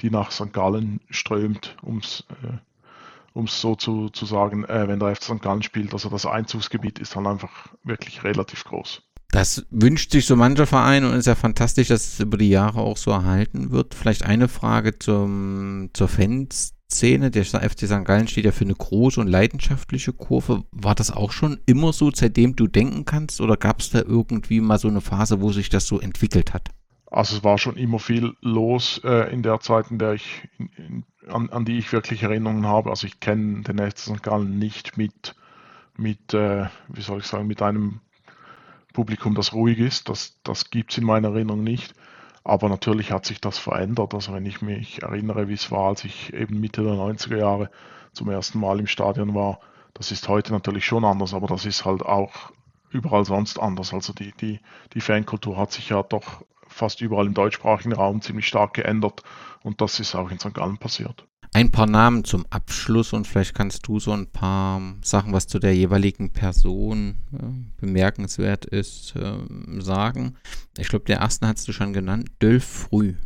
C: die nach St. Gallen strömt, ums äh, um es so zu, zu sagen, äh, wenn der FC St. Gallen spielt. Also das Einzugsgebiet ist dann einfach wirklich relativ groß.
B: Das wünscht sich so mancher Verein und ist ja fantastisch, dass es über die Jahre auch so erhalten wird. Vielleicht eine Frage zum, zur Fanszene. Der FC St. Gallen steht ja für eine große und leidenschaftliche Kurve. War das auch schon immer so, seitdem du denken kannst? Oder gab es da irgendwie mal so eine Phase, wo sich das so entwickelt hat?
C: Also es war schon immer viel los äh, in der Zeit, in der ich in, in an, an die ich wirklich Erinnerungen habe. Also ich kenne den FC St. Gallen nicht mit, mit äh, wie soll ich sagen, mit einem Publikum, das ruhig ist. Das, das gibt es in meiner Erinnerung nicht. Aber natürlich hat sich das verändert. Also wenn ich mich erinnere, wie es war, als ich eben Mitte der 90er Jahre zum ersten Mal im Stadion war, das ist heute natürlich schon anders, aber das ist halt auch überall sonst anders. Also die, die, die Fankultur hat sich ja doch fast überall im deutschsprachigen Raum ziemlich stark geändert und das ist auch in St. Gallen passiert.
B: Ein paar Namen zum Abschluss und vielleicht kannst du so ein paar Sachen, was zu der jeweiligen Person äh, bemerkenswert ist, äh, sagen. Ich glaube, der ersten hast du schon genannt, Dölf Früh.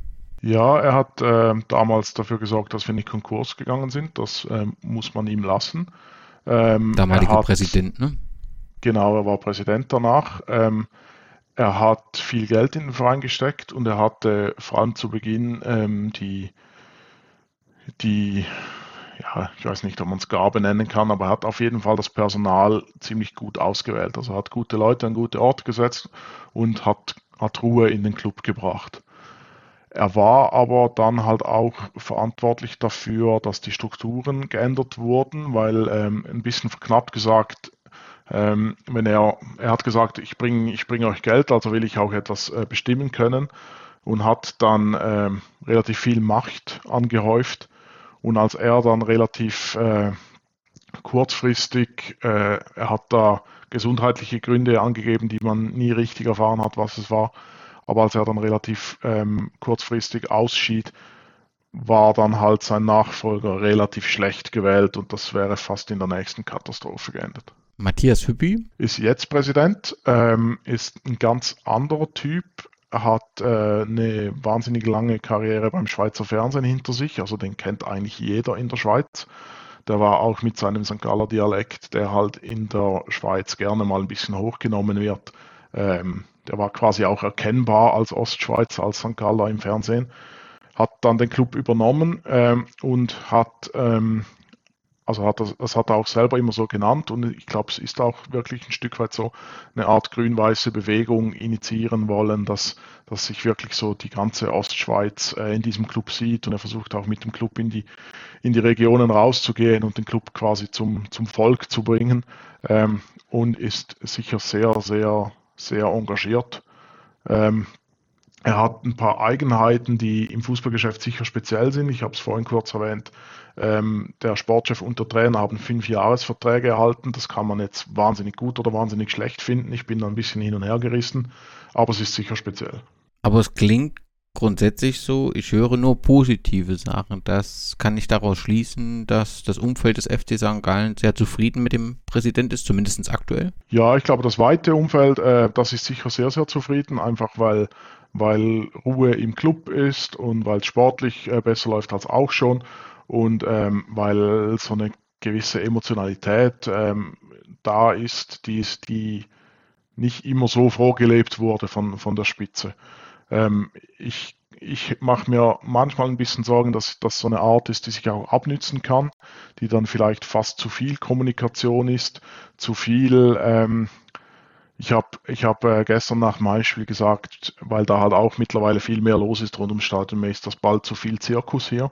C: Ja, er hat äh, damals dafür gesorgt, dass wir nicht Konkurs gegangen sind. Das ähm, muss man ihm lassen.
B: Ähm, Damaliger Präsident, ne?
C: Genau, er war Präsident danach. Ähm, er hat viel Geld in den Verein gesteckt und er hatte vor allem zu Beginn ähm, die, die, ja, ich weiß nicht, ob man es Gabe nennen kann, aber er hat auf jeden Fall das Personal ziemlich gut ausgewählt. Also hat gute Leute an gute Orte gesetzt und hat, hat Ruhe in den Club gebracht. Er war aber dann halt auch verantwortlich dafür, dass die Strukturen geändert wurden, weil ähm, ein bisschen knapp gesagt, ähm, wenn er, er hat gesagt, ich bringe ich bring euch Geld, also will ich auch etwas äh, bestimmen können und hat dann ähm, relativ viel Macht angehäuft. Und als er dann relativ äh, kurzfristig, äh, er hat da gesundheitliche Gründe angegeben, die man nie richtig erfahren hat, was es war. Aber als er dann relativ ähm, kurzfristig ausschied, war dann halt sein Nachfolger relativ schlecht gewählt und das wäre fast in der nächsten Katastrophe geendet.
B: Matthias Hüppi
C: ist jetzt Präsident, ähm, ist ein ganz anderer Typ, hat äh, eine wahnsinnig lange Karriere beim Schweizer Fernsehen hinter sich, also den kennt eigentlich jeder in der Schweiz. Der war auch mit seinem St. Galler Dialekt, der halt in der Schweiz gerne mal ein bisschen hochgenommen wird. Ähm, der war quasi auch erkennbar als Ostschweizer, als St. Galler im Fernsehen. Hat dann den Club übernommen ähm, und hat ähm, also hat das, das hat er auch selber immer so genannt und ich glaube, es ist auch wirklich ein Stück weit so eine Art grün-weiße Bewegung initiieren wollen, dass, dass sich wirklich so die ganze Ostschweiz äh, in diesem Club sieht und er versucht auch mit dem Club in die, in die Regionen rauszugehen und den Club quasi zum, zum Volk zu bringen ähm, und ist sicher sehr, sehr, sehr engagiert. Ähm, er hat ein paar Eigenheiten, die im Fußballgeschäft sicher speziell sind. Ich habe es vorhin kurz erwähnt. Ähm, der Sportchef und der Trainer haben fünf Jahresverträge erhalten. Das kann man jetzt wahnsinnig gut oder wahnsinnig schlecht finden. Ich bin da ein bisschen hin und her gerissen, aber es ist sicher speziell.
B: Aber es klingt grundsätzlich so, ich höre nur positive Sachen. Das kann ich daraus schließen, dass das Umfeld des FC St. Gallen sehr zufrieden mit dem Präsident ist, zumindest aktuell.
C: Ja, ich glaube, das weite Umfeld, äh, das ist sicher sehr, sehr zufrieden, einfach weil, weil Ruhe im Club ist und weil es sportlich äh, besser läuft als auch schon und ähm, weil so eine gewisse Emotionalität ähm, da ist, die, die nicht immer so vorgelebt wurde von, von der Spitze. Ähm, ich ich mache mir manchmal ein bisschen Sorgen, dass das so eine Art ist, die sich auch abnützen kann, die dann vielleicht fast zu viel Kommunikation ist, zu viel. Ähm, ich habe ich hab, äh, gestern nach dem Heimspiel gesagt, weil da halt auch mittlerweile viel mehr los ist rund ums Stadion, ist das bald zu viel Zirkus hier.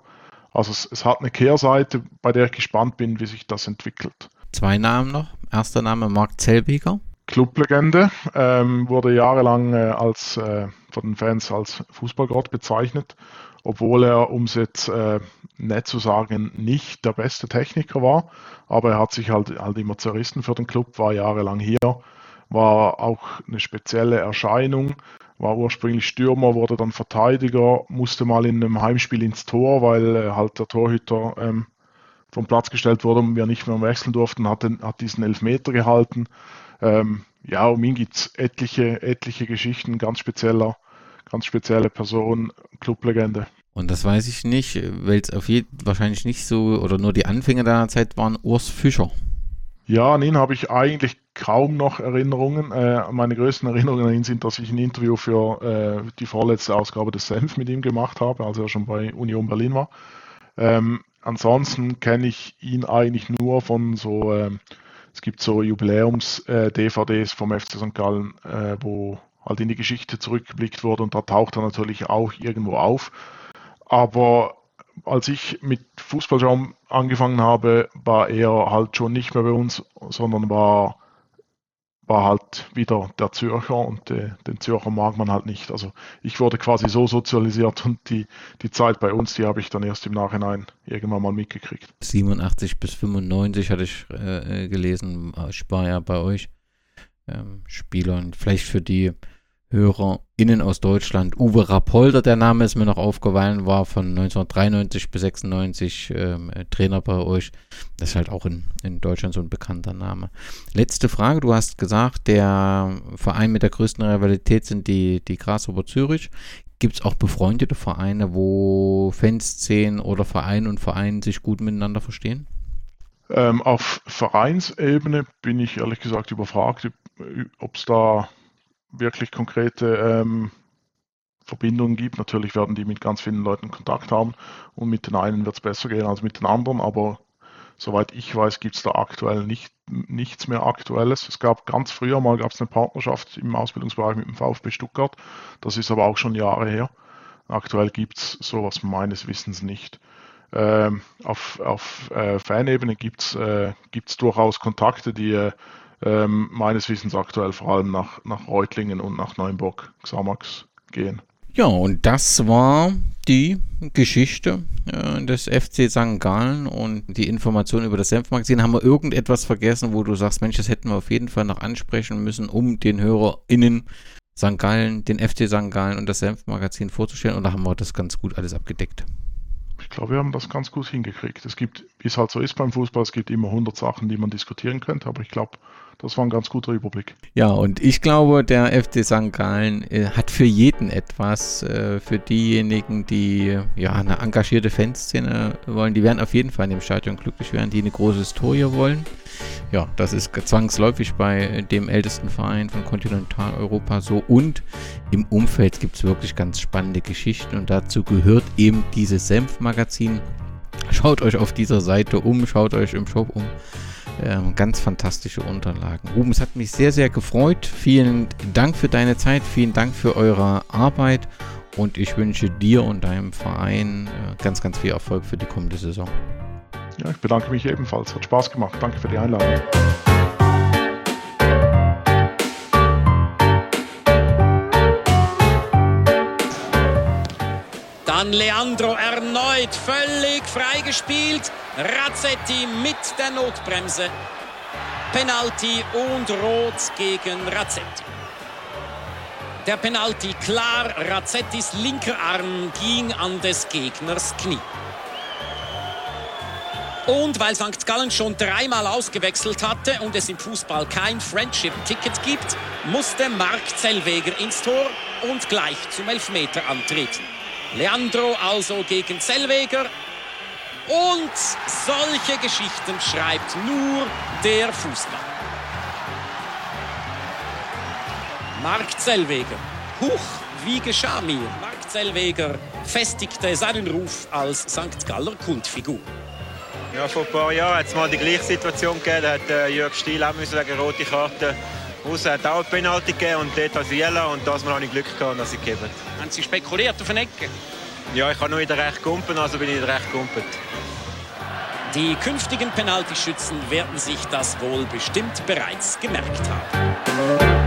C: Also es, es hat eine Kehrseite, bei der ich gespannt bin, wie sich das entwickelt.
B: Zwei Namen noch. Erster Name Marc Zellweger.
C: Clublegende, ähm, wurde jahrelang äh, als äh, von den Fans als Fußballgott bezeichnet, obwohl er, um es jetzt äh, nett zu sagen, nicht der beste Techniker war, aber er hat sich halt, halt immer zerrissen für den Club, war jahrelang hier, war auch eine spezielle Erscheinung, war ursprünglich Stürmer, wurde dann Verteidiger, musste mal in einem Heimspiel ins Tor, weil äh, halt der Torhüter ähm, vom Platz gestellt wurde und wir nicht mehr wechseln durften, hat, den, hat diesen Elfmeter gehalten. Ähm, ja, um ihn gibt es etliche, etliche Geschichten, ganz spezieller, ganz spezielle Person, Clublegende.
B: Und das weiß ich nicht, weil es auf jeden wahrscheinlich nicht so oder nur die Anfänge deiner Zeit waren Urs Fischer.
C: Ja, an ihn habe ich eigentlich kaum noch Erinnerungen. Äh, meine größten Erinnerungen an ihn sind, dass ich ein Interview für äh, die vorletzte Ausgabe des Senf mit ihm gemacht habe, als er schon bei Union Berlin war. Ähm, ansonsten kenne ich ihn eigentlich nur von so, äh, es gibt so Jubiläums-DVDs äh, vom FC St. Gallen, äh, wo halt in die Geschichte zurückgeblickt wurde und da taucht er natürlich auch irgendwo auf. Aber als ich mit Fußball schon angefangen habe, war er halt schon nicht mehr bei uns, sondern war, war halt wieder der Zürcher und äh, den Zürcher mag man halt nicht. Also ich wurde quasi so sozialisiert und die, die Zeit bei uns, die habe ich dann erst im Nachhinein irgendwann mal mitgekriegt.
B: 87 bis 95 hatte ich äh, gelesen, ich war ja bei euch ähm, und vielleicht für die HörerInnen aus Deutschland. Uwe Rapolder, der Name ist mir noch aufgefallen, war von 1993 bis 96 ähm, Trainer bei euch. Das ist halt auch in, in Deutschland so ein bekannter Name. Letzte Frage, du hast gesagt, der Verein mit der größten Rivalität sind die, die Grasshopper Zürich. Gibt es auch befreundete Vereine, wo Fanszenen oder Verein und Verein sich gut miteinander verstehen?
C: Ähm, auf Vereinsebene bin ich ehrlich gesagt überfragt, ob es da wirklich konkrete ähm, Verbindungen gibt. Natürlich werden die mit ganz vielen Leuten Kontakt haben und mit den einen wird es besser gehen als mit den anderen, aber soweit ich weiß, gibt es da aktuell nicht, nichts mehr Aktuelles. Es gab ganz früher mal gab es eine Partnerschaft im Ausbildungsbereich mit dem VfB Stuttgart, das ist aber auch schon Jahre her. Aktuell gibt es sowas meines Wissens nicht. Ähm, auf auf äh, Fanebene gibt es äh, durchaus Kontakte, die äh, ähm, meines Wissens aktuell vor allem nach, nach Reutlingen und nach Neuenburg, Xamax gehen.
B: Ja, und das war die Geschichte äh, des FC St. Gallen und die Informationen über das Senfmagazin. Haben wir irgendetwas vergessen, wo du sagst, Mensch, das hätten wir auf jeden Fall noch ansprechen müssen, um den HörerInnen St. Gallen, den FC St. Gallen und das Senfmagazin vorzustellen? Oder haben wir das ganz gut alles abgedeckt?
C: Ich glaube, wir haben das ganz gut hingekriegt. Es gibt, wie es halt so ist beim Fußball, es gibt immer 100 Sachen, die man diskutieren könnte, aber ich glaube, das war ein ganz guter Überblick.
B: Ja, und ich glaube, der FC St. Gallen äh, hat für jeden etwas. Äh, für diejenigen, die ja eine engagierte Fanszene wollen, die werden auf jeden Fall in dem Stadion glücklich werden, die eine große Historie wollen. Ja, das ist zwangsläufig bei dem ältesten Verein von Kontinentaleuropa so. Und im Umfeld gibt es wirklich ganz spannende Geschichten und dazu gehört eben dieses Senfmagazin. Schaut euch auf dieser Seite um, schaut euch im Shop um. Ähm, ganz fantastische Unterlagen. Ruben, es hat mich sehr, sehr gefreut. Vielen Dank für deine Zeit, vielen Dank für eure Arbeit und ich wünsche dir und deinem Verein äh, ganz, ganz viel Erfolg für die kommende Saison.
C: Ja, ich bedanke mich ebenfalls. Hat Spaß gemacht. Danke für die Einladung.
O: Dann Leandro erneut völlig freigespielt. Razzetti mit der Notbremse. Penalty und Rot gegen Razzetti. Der Penalty klar, Razzettis linker Arm ging an des Gegners Knie. Und weil St. Gallen schon dreimal ausgewechselt hatte und es im Fußball kein Friendship-Ticket gibt, musste Mark Zellweger ins Tor und gleich zum Elfmeter antreten. Leandro also gegen Zellweger. Und solche Geschichten schreibt nur der Fußball. Mark Zellweger. Huch, wie geschah mir? Mark Zellweger festigte seinen Ruf als St. Galler Kultfigur.
P: Ja, vor ein paar Jahren hat es mal die gleiche Situation gegeben. Da hat äh, Jörg Stiel auch müssen wegen rote Karte raus. hat auch eine Penalty gegeben und dort als Jella. Und das Mal habe ich Glück gehabt, dass sie gegeben
O: Haben Sie spekuliert auf eine Ecke?
P: Ja, ich kann nur in der Recht kumpen, also bin ich in der Recht kumpelt.
O: Die künftigen Penaltyschützen werden sich das wohl bestimmt bereits gemerkt haben.